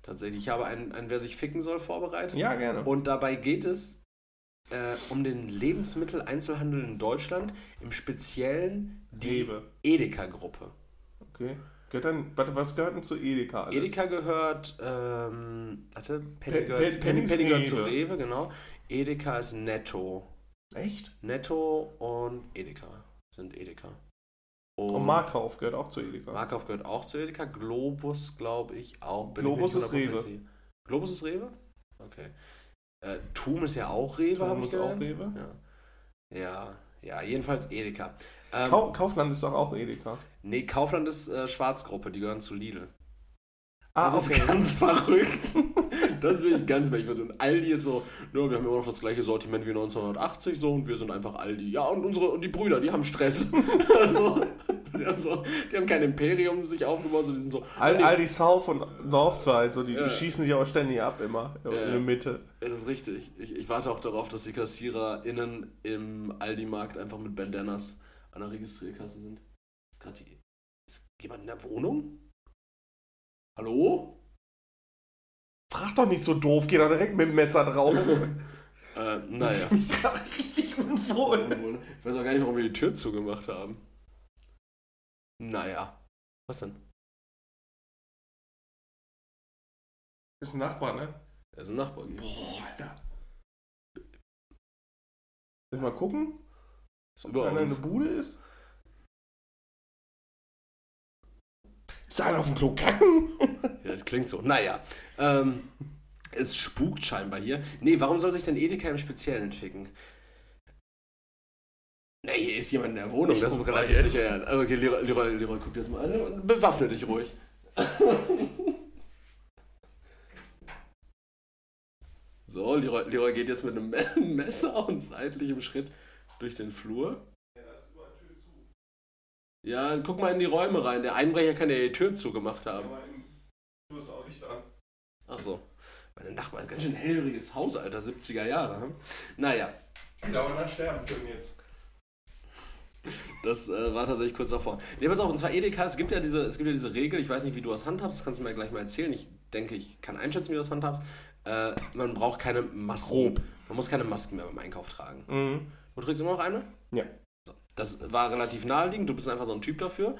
Tatsächlich. Ich habe ein, ein Wer sich ficken soll vorbereitet. Ja, gerne. Und dabei geht es äh, um den Lebensmitteleinzelhandel in Deutschland, im Speziellen die. Edeka-Gruppe. Okay. Gehört dann, warte, was gehört denn zu Edeka alles? Edeka gehört, ähm, warte, Penny, Pe- Penny, Penny gehört zu. Rewe, genau. Edeka ist Netto. Echt? Netto und Edeka sind Edeka. Und, Und Markauf gehört auch zu Edeka. Markauf gehört auch zu Edeka. Globus, glaube ich, auch. Bin Globus ich ist Rewe. 100% sicher. Globus ist Rewe? Okay. Äh, Tum ist ja auch Rewe, habe ich ist auch. Rewe. Ja. ja, ja, jedenfalls Edeka. Ähm, Kau Kaufland ist doch auch Edeka. nee, Kaufland ist äh, Schwarzgruppe, die gehören zu Lidl. Ah, Das ist ganz verrückt. Das ist wirklich ganz merkwürdig. Und Aldi ist so, no, wir haben immer noch das gleiche Sortiment wie 1980 so und wir sind einfach Aldi. Ja, und unsere und die Brüder, die haben Stress. also, die, haben so, die haben kein Imperium sich aufgebaut, so die sind so. Al nee, Aldi South und Northside, so die Ja. schießen sich aber ständig ab immer in Ja. der Mitte. Ja, das ist richtig. Ich, ich warte auch darauf, dass die KassiererInnen im Aldi-Markt einfach mit Bandanas an der Registrierkasse sind. Ist gerade die. Ist jemand in der Wohnung? Hallo? Frag doch nicht so doof, geh da direkt mit dem Messer drauf. Äh, naja. Ich war richtig unwohl. Ich weiß auch gar nicht, warum wir die Tür zugemacht haben. Naja. Was denn? Ist ein Nachbar, ne? Er ist ein Nachbar. Boah, Alter. Soll ich mal gucken, ob über einer der Bude ist? Ist einer auf dem Klo kacken? Ja, das klingt so. Naja. Ähm, es spukt scheinbar hier. Nee, warum soll sich denn Edeka im Speziellen ficken? Nee, hier ist jemand in der Wohnung, Ich das ist relativ jetzt. sicher. Also, okay, Leroy, Leroy, Leroy, guck dir das mal an. Bewaffne dich ruhig. so, Leroy, Leroy geht jetzt mit einem Messer und seitlichem Schritt durch den Flur. Ja, guck mal in die Räume rein. Der Einbrecher kann ja die Tür zugemacht haben. Du bist auch nicht an. Ach so. Meine Nachbarn, ist ganz schön hellriges Haus, Alter, 70er Jahre. Hm? Naja, Ich glaube, nach sterben können jetzt. das äh, war tatsächlich kurz davor. Nee, pass auf, und zwar Edeka, es gibt ja diese, es gibt ja diese Regel, ich weiß nicht, wie du das handhabst, das kannst du mir gleich mal erzählen. Ich denke, ich kann einschätzen, wie du das handhabst. Äh, man braucht keine Masken. Man muss keine Masken mehr beim Einkauf tragen. Mhm. Du trägst immer noch eine? Ja. Das war relativ naheliegend, du bist einfach so ein Typ dafür.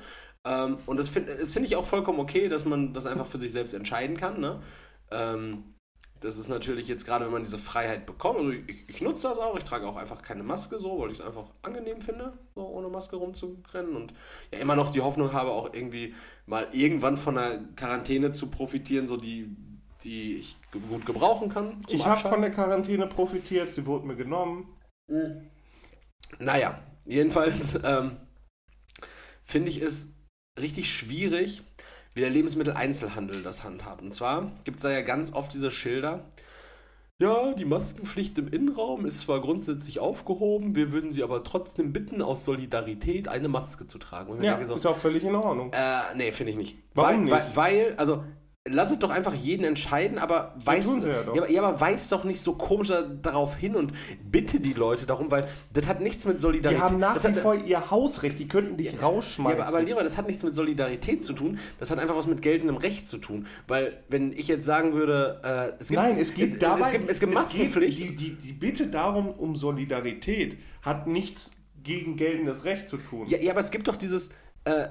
Ähm, und das finde find ich auch vollkommen okay, dass man das einfach für sich selbst entscheiden kann. Ne? Ähm, Das ist natürlich jetzt gerade, wenn man diese Freiheit bekommt. Also ich, ich nutze das auch. Ich trage auch einfach keine Maske so, weil ich es einfach angenehm finde, so ohne Maske rumzurennen. Und ja, immer noch die Hoffnung habe, auch irgendwie mal irgendwann von einer Quarantäne zu profitieren, so die, die ich gut gebrauchen kann. Ich habe von der Quarantäne profitiert, sie wurde mir genommen. Naja, jedenfalls ähm, finde ich es richtig schwierig, wie der Lebensmitteleinzelhandel das handhabt. Und zwar gibt es da ja ganz oft diese Schilder. Ja, die Maskenpflicht im Innenraum ist zwar grundsätzlich aufgehoben, wir würden Sie aber trotzdem bitten, aus Solidarität eine Maske zu tragen. Ja, so, ist auch völlig in Ordnung. äh, nee, finde ich nicht. Warum weil, nicht? Weil, weil, also, lass es doch einfach jeden entscheiden, aber weiß, ja doch. aber, ja, aber weiß doch nicht so komisch da- darauf hin und bitte die Leute darum, weil das hat nichts mit Die Solidarität haben nach wie vor ihr Hausrecht, die könnten dich ja, rausschmeißen. aber, aber lieber, das hat nichts mit Solidarität zu tun, das hat einfach was mit geltendem Recht zu tun. Weil, wenn ich jetzt sagen würde, äh, es gibt, Nein, es geht es, dabei. es, gibt, es gibt geht- Maskenpflicht. die, die, die Bitte darum, um Solidarität, hat nichts gegen geltendes Recht zu tun. Ja, ja, aber es gibt doch dieses, äh,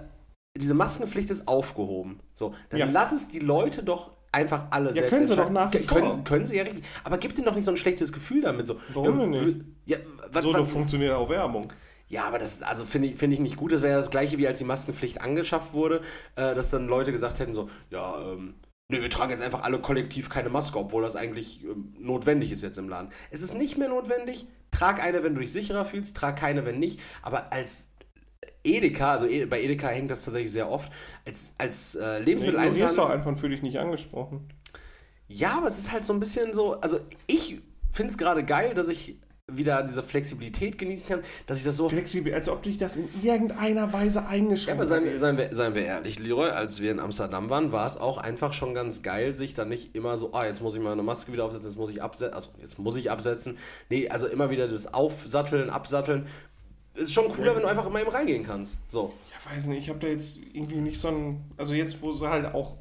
diese Maskenpflicht ist aufgehoben. So, dann Ja. lass es die Leute doch einfach alle selbst können sie doch nach wie Können, vor. können sie ja richtig. Aber gibt denen doch nicht so ein schlechtes Gefühl damit. So, Warum ja, nicht? Ja, was, so was, funktioniert auch Werbung. ja, aber das also finde ich, finde ich nicht gut. Das wäre ja das gleiche, wie als die Maskenpflicht angeschafft wurde, äh, dass dann Leute gesagt hätten: so, ja, ähm, nee, wir tragen jetzt einfach alle kollektiv keine Maske, obwohl das eigentlich ähm, notwendig ist jetzt im Laden. Es ist nicht mehr notwendig. Trag eine, wenn du dich sicherer fühlst, trag keine, wenn nicht. Aber als Edeka, also E- bei Edeka hängt das tatsächlich sehr oft, als, als äh, Du ignorierst Lebensmitteleinzelhandel. doch einfach fühl dich nicht angesprochen. Ja, aber es ist halt so ein bisschen so, also ich finde es gerade geil, dass ich wieder diese Flexibilität genießen kann, dass ich das so Flexibel, als ob dich das in irgendeiner Weise Ja, eingeschränkt aber seien, hätte. seien, wir, seien wir ehrlich, Leroy, als wir in Amsterdam waren, war es auch einfach schon ganz geil, sich dann nicht immer so, ah, jetzt muss ich mal eine Maske wieder aufsetzen, jetzt muss ich absetzen, also jetzt muss ich absetzen. Nee, also immer wieder das Aufsatteln, Absatteln. Ist schon cooler, wenn du einfach immer eben reingehen kannst. So. Ja, weiß nicht, ich habe da jetzt irgendwie nicht so ein. Also jetzt, wo es halt auch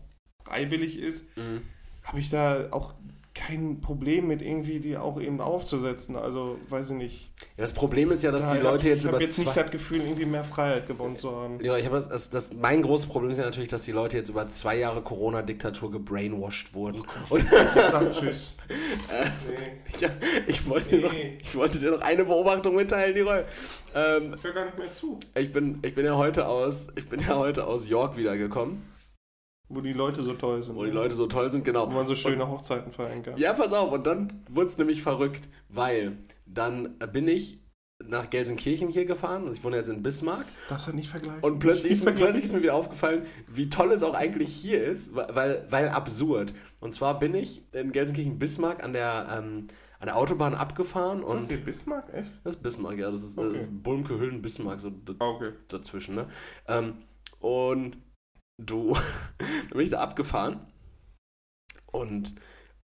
freiwillig ist, Mhm. habe ich da auch kein Problem mit irgendwie die auch eben aufzusetzen. Also weiß ich nicht. Ja, das Problem ist ja, dass die Da- Leute jetzt ich habe über jetzt nicht das Gefühl, irgendwie mehr Freiheit gewonnen zu haben. Ja, ich habe das, das, mein großes Problem ist ja natürlich, dass die Leute jetzt über zwei Jahre Corona-Diktatur gebrainwashed wurden. Und Sag tschüss. Äh, nee, ja, ich, wollte dir noch, Nee. ich wollte dir noch eine Beobachtung mitteilen, Leroy. Ähm, ich höre gar nicht mehr zu. ich, bin, ich, bin ja heute aus, ich bin ja heute aus York wiedergekommen. Wo die Leute so toll sind. wo die Leute so toll sind, genau. Wo man so schöne Hochzeiten feiern kann. Ja, pass auf, und dann wurde es nämlich verrückt, weil dann bin ich nach Gelsenkirchen hier gefahren, also ich wohne jetzt in Bismarck, Darfst du nicht vergleichen. und plötzlich ist, plötzlich ist mir wieder aufgefallen, wie toll es auch eigentlich hier ist, weil, weil absurd. Und zwar bin ich in Gelsenkirchen-Bismarck an der, ähm, an der Autobahn abgefahren Ist das und hier Bismarck? Echt? das ist Bismarck, ja, das ist, Okay. das ist Bulmke, Hüllen, Bismarck, so Ah, okay. dazwischen, ne? Ähm, und du, dann bin ich da abgefahren und,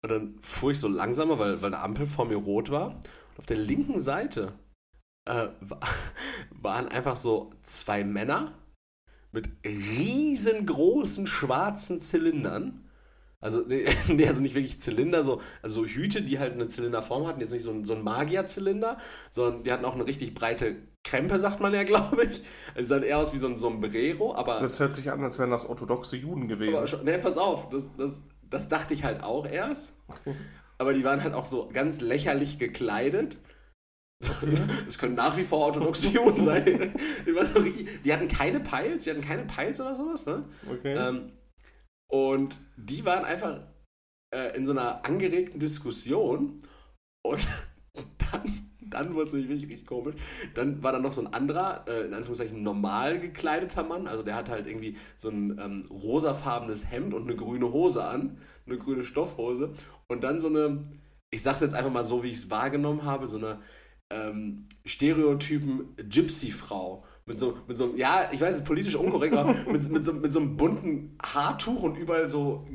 und dann fuhr ich so langsamer, weil, weil eine Ampel vor mir rot war. Und auf der linken Seite äh, wa- waren einfach so zwei Männer mit riesengroßen schwarzen Zylindern. Also, nee, also nicht wirklich Zylinder, so, also so Hüte, die halt eine Zylinderform hatten. Jetzt nicht so ein, so ein Magier-Zylinder, sondern die hatten auch eine richtig breite Krempe, sagt man ja, glaube ich. Es sah eher aus wie so ein Sombrero, aber. Das hört sich an, als wären das orthodoxe Juden aber gewesen. schon, nee, pass auf, das, das, das dachte ich halt auch erst. Aber die waren halt auch so ganz lächerlich gekleidet. Das können nach wie vor orthodoxe Juden sein. Die, so richtig, die hatten keine Peils, die hatten keine Peils oder sowas, ne? Okay. Ähm, und die waren einfach äh, in so einer angeregten Diskussion und dann, dann wurde es nämlich wirklich richtig komisch. Dann war da noch so ein anderer, äh, in Anführungszeichen normal gekleideter Mann, also der hat halt irgendwie so ein ähm, rosafarbenes Hemd und eine grüne Hose an, eine grüne Stoffhose und dann so eine, ich sag's jetzt einfach mal so, wie ich es wahrgenommen habe, so eine ähm, Stereotypen Gypsy-Frau. Mit so, mit so einem, ja, ich weiß, es ist politisch unkorrekt, aber mit, mit, so, mit so einem bunten Haartuch und überall so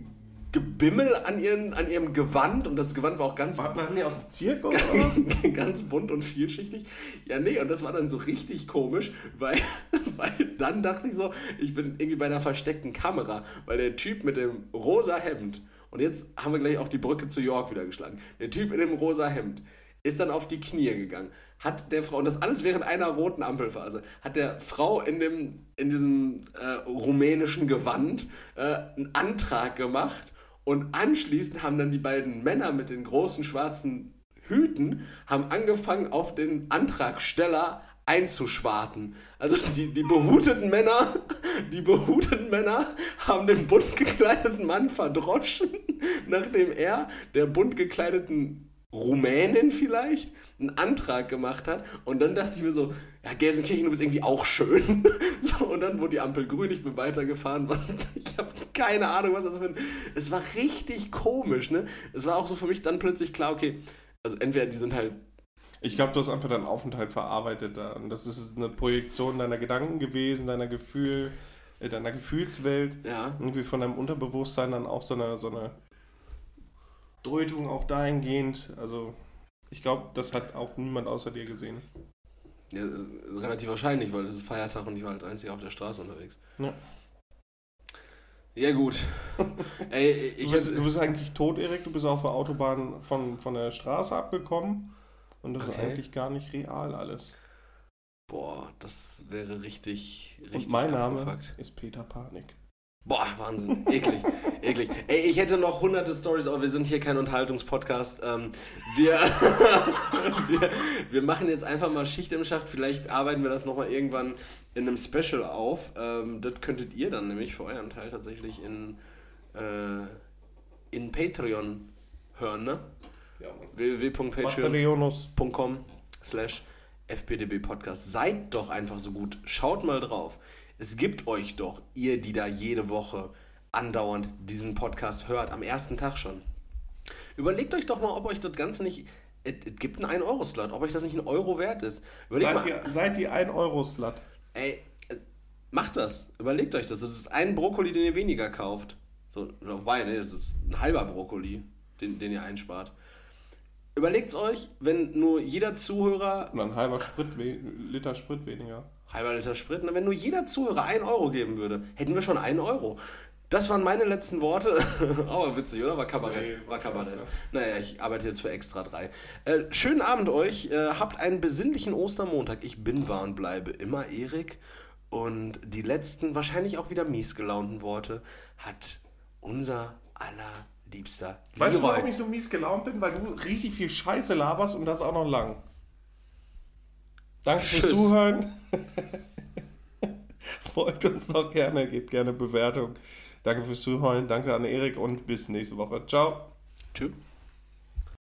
Gebimmel an, ihren, an ihrem Gewand. Und das Gewand war auch ganz, War, die aus dem Zirkus oder ganz bunt und vielschichtig. Ja, nee, und das war dann so richtig komisch, weil, weil dann dachte ich so, ich bin irgendwie bei einer versteckten Kamera, weil der Typ mit dem rosa Hemd, und jetzt haben wir gleich auch die Brücke zu York wieder geschlagen, der Typ in dem rosa Hemd ist dann auf die Knie gegangen, hat der Frau, und das alles während einer roten Ampelphase, hat der Frau in, dem, in diesem äh, rumänischen Gewand äh, einen Antrag gemacht Und anschließend haben dann die beiden Männer mit den großen schwarzen Hüten haben angefangen, auf den Antragsteller einzuschwarten. Also die, die behuteten Männer, die behuteten Männer haben den bunt gekleideten Mann verdroschen, nachdem er der bunt gekleideten Rumänin vielleicht einen Antrag gemacht hat. Und dann dachte ich mir so, ja, Gelsenkirchen, du bist irgendwie auch schön. So, und dann wurde die Ampel grün, ich bin weitergefahren. Was, ich habe keine Ahnung, was das für ein... Es war richtig komisch, ne? Es war auch so für mich dann plötzlich klar, okay, also entweder die sind halt ich glaube, du hast einfach deinen Aufenthalt verarbeitet da. Und das ist eine Projektion deiner Gedanken gewesen, deiner Gefühl, äh, deiner Gefühlswelt. Ja. Irgendwie von deinem Unterbewusstsein dann auch so eine, so eine Deutung auch dahingehend. Also ich glaube, das hat auch niemand außer dir gesehen. Ja, äh, relativ wahrscheinlich, weil es ist Feiertag und ich war als einziger auf der Straße unterwegs. Ja. Ja, gut. Ey, Du ich bist, hätte- du bist eigentlich tot, Erik. Du bist auf der Autobahn von, von der Straße abgekommen. Und das ist Okay. eigentlich gar nicht real alles. Boah, das wäre richtig, richtig Und mein Name abgefuckt. ist Peter Panik. Boah, Wahnsinn. Eklig. eklig. Ey, ich hätte noch hunderte Stories, aber wir sind hier kein Unterhaltungspodcast. Ähm, wir, wir, wir machen jetzt einfach mal Schicht im Schacht. Vielleicht arbeiten wir das nochmal irgendwann in einem Special auf. Ähm, das könntet ihr dann nämlich für euren Teil tatsächlich in, äh, in Patreon hören, ne? Ja, www.patreon.com slash fpdb podcast. Seid doch einfach so gut. Schaut mal drauf. Es gibt euch doch, ihr, die da jede Woche andauernd diesen Podcast hört, am ersten Tag schon. Überlegt euch doch mal, ob euch das Ganze nicht. Es, es gibt einen 1-Euro-Slot, ob euch das nicht ein Euro wert ist. Überlegt Seid mal. ihr, seid ihr ein Euro-Slut? Ey, äh, macht das. Überlegt euch das. Das ist ein Brokkoli, den ihr weniger kauft. So, oder ne, das ist ein halber Brokkoli, den, den ihr einspart. Überlegt's euch, wenn nur jeder Zuhörer Und ein halber Sprit, Liter Sprit weniger. Halber Liter Sprit, na, wenn nur jeder Zuhörer einen Euro geben würde, hätten wir schon einen Euro. Das waren meine letzten Worte. Aber witzig, oder? War Kabarett. Nee, war Kabarett. Naja, ich arbeite jetzt für extra drei. Äh, schönen Abend euch. Äh, habt einen besinnlichen Ostermontag. Ich bin, war und bleibe immer Erik. Und die letzten, wahrscheinlich auch wieder mies gelaunten Worte hat unser allerliebster Weißt du, Leroy. warum ich so mies gelaunt bin? Weil du richtig viel Scheiße laberst und das auch noch lang. Danke fürs. Zuhören. Folgt uns doch gerne, gebt gerne Bewertung. Danke fürs Zuhören, danke an Erik und bis nächste Woche. Ciao. Tschüss.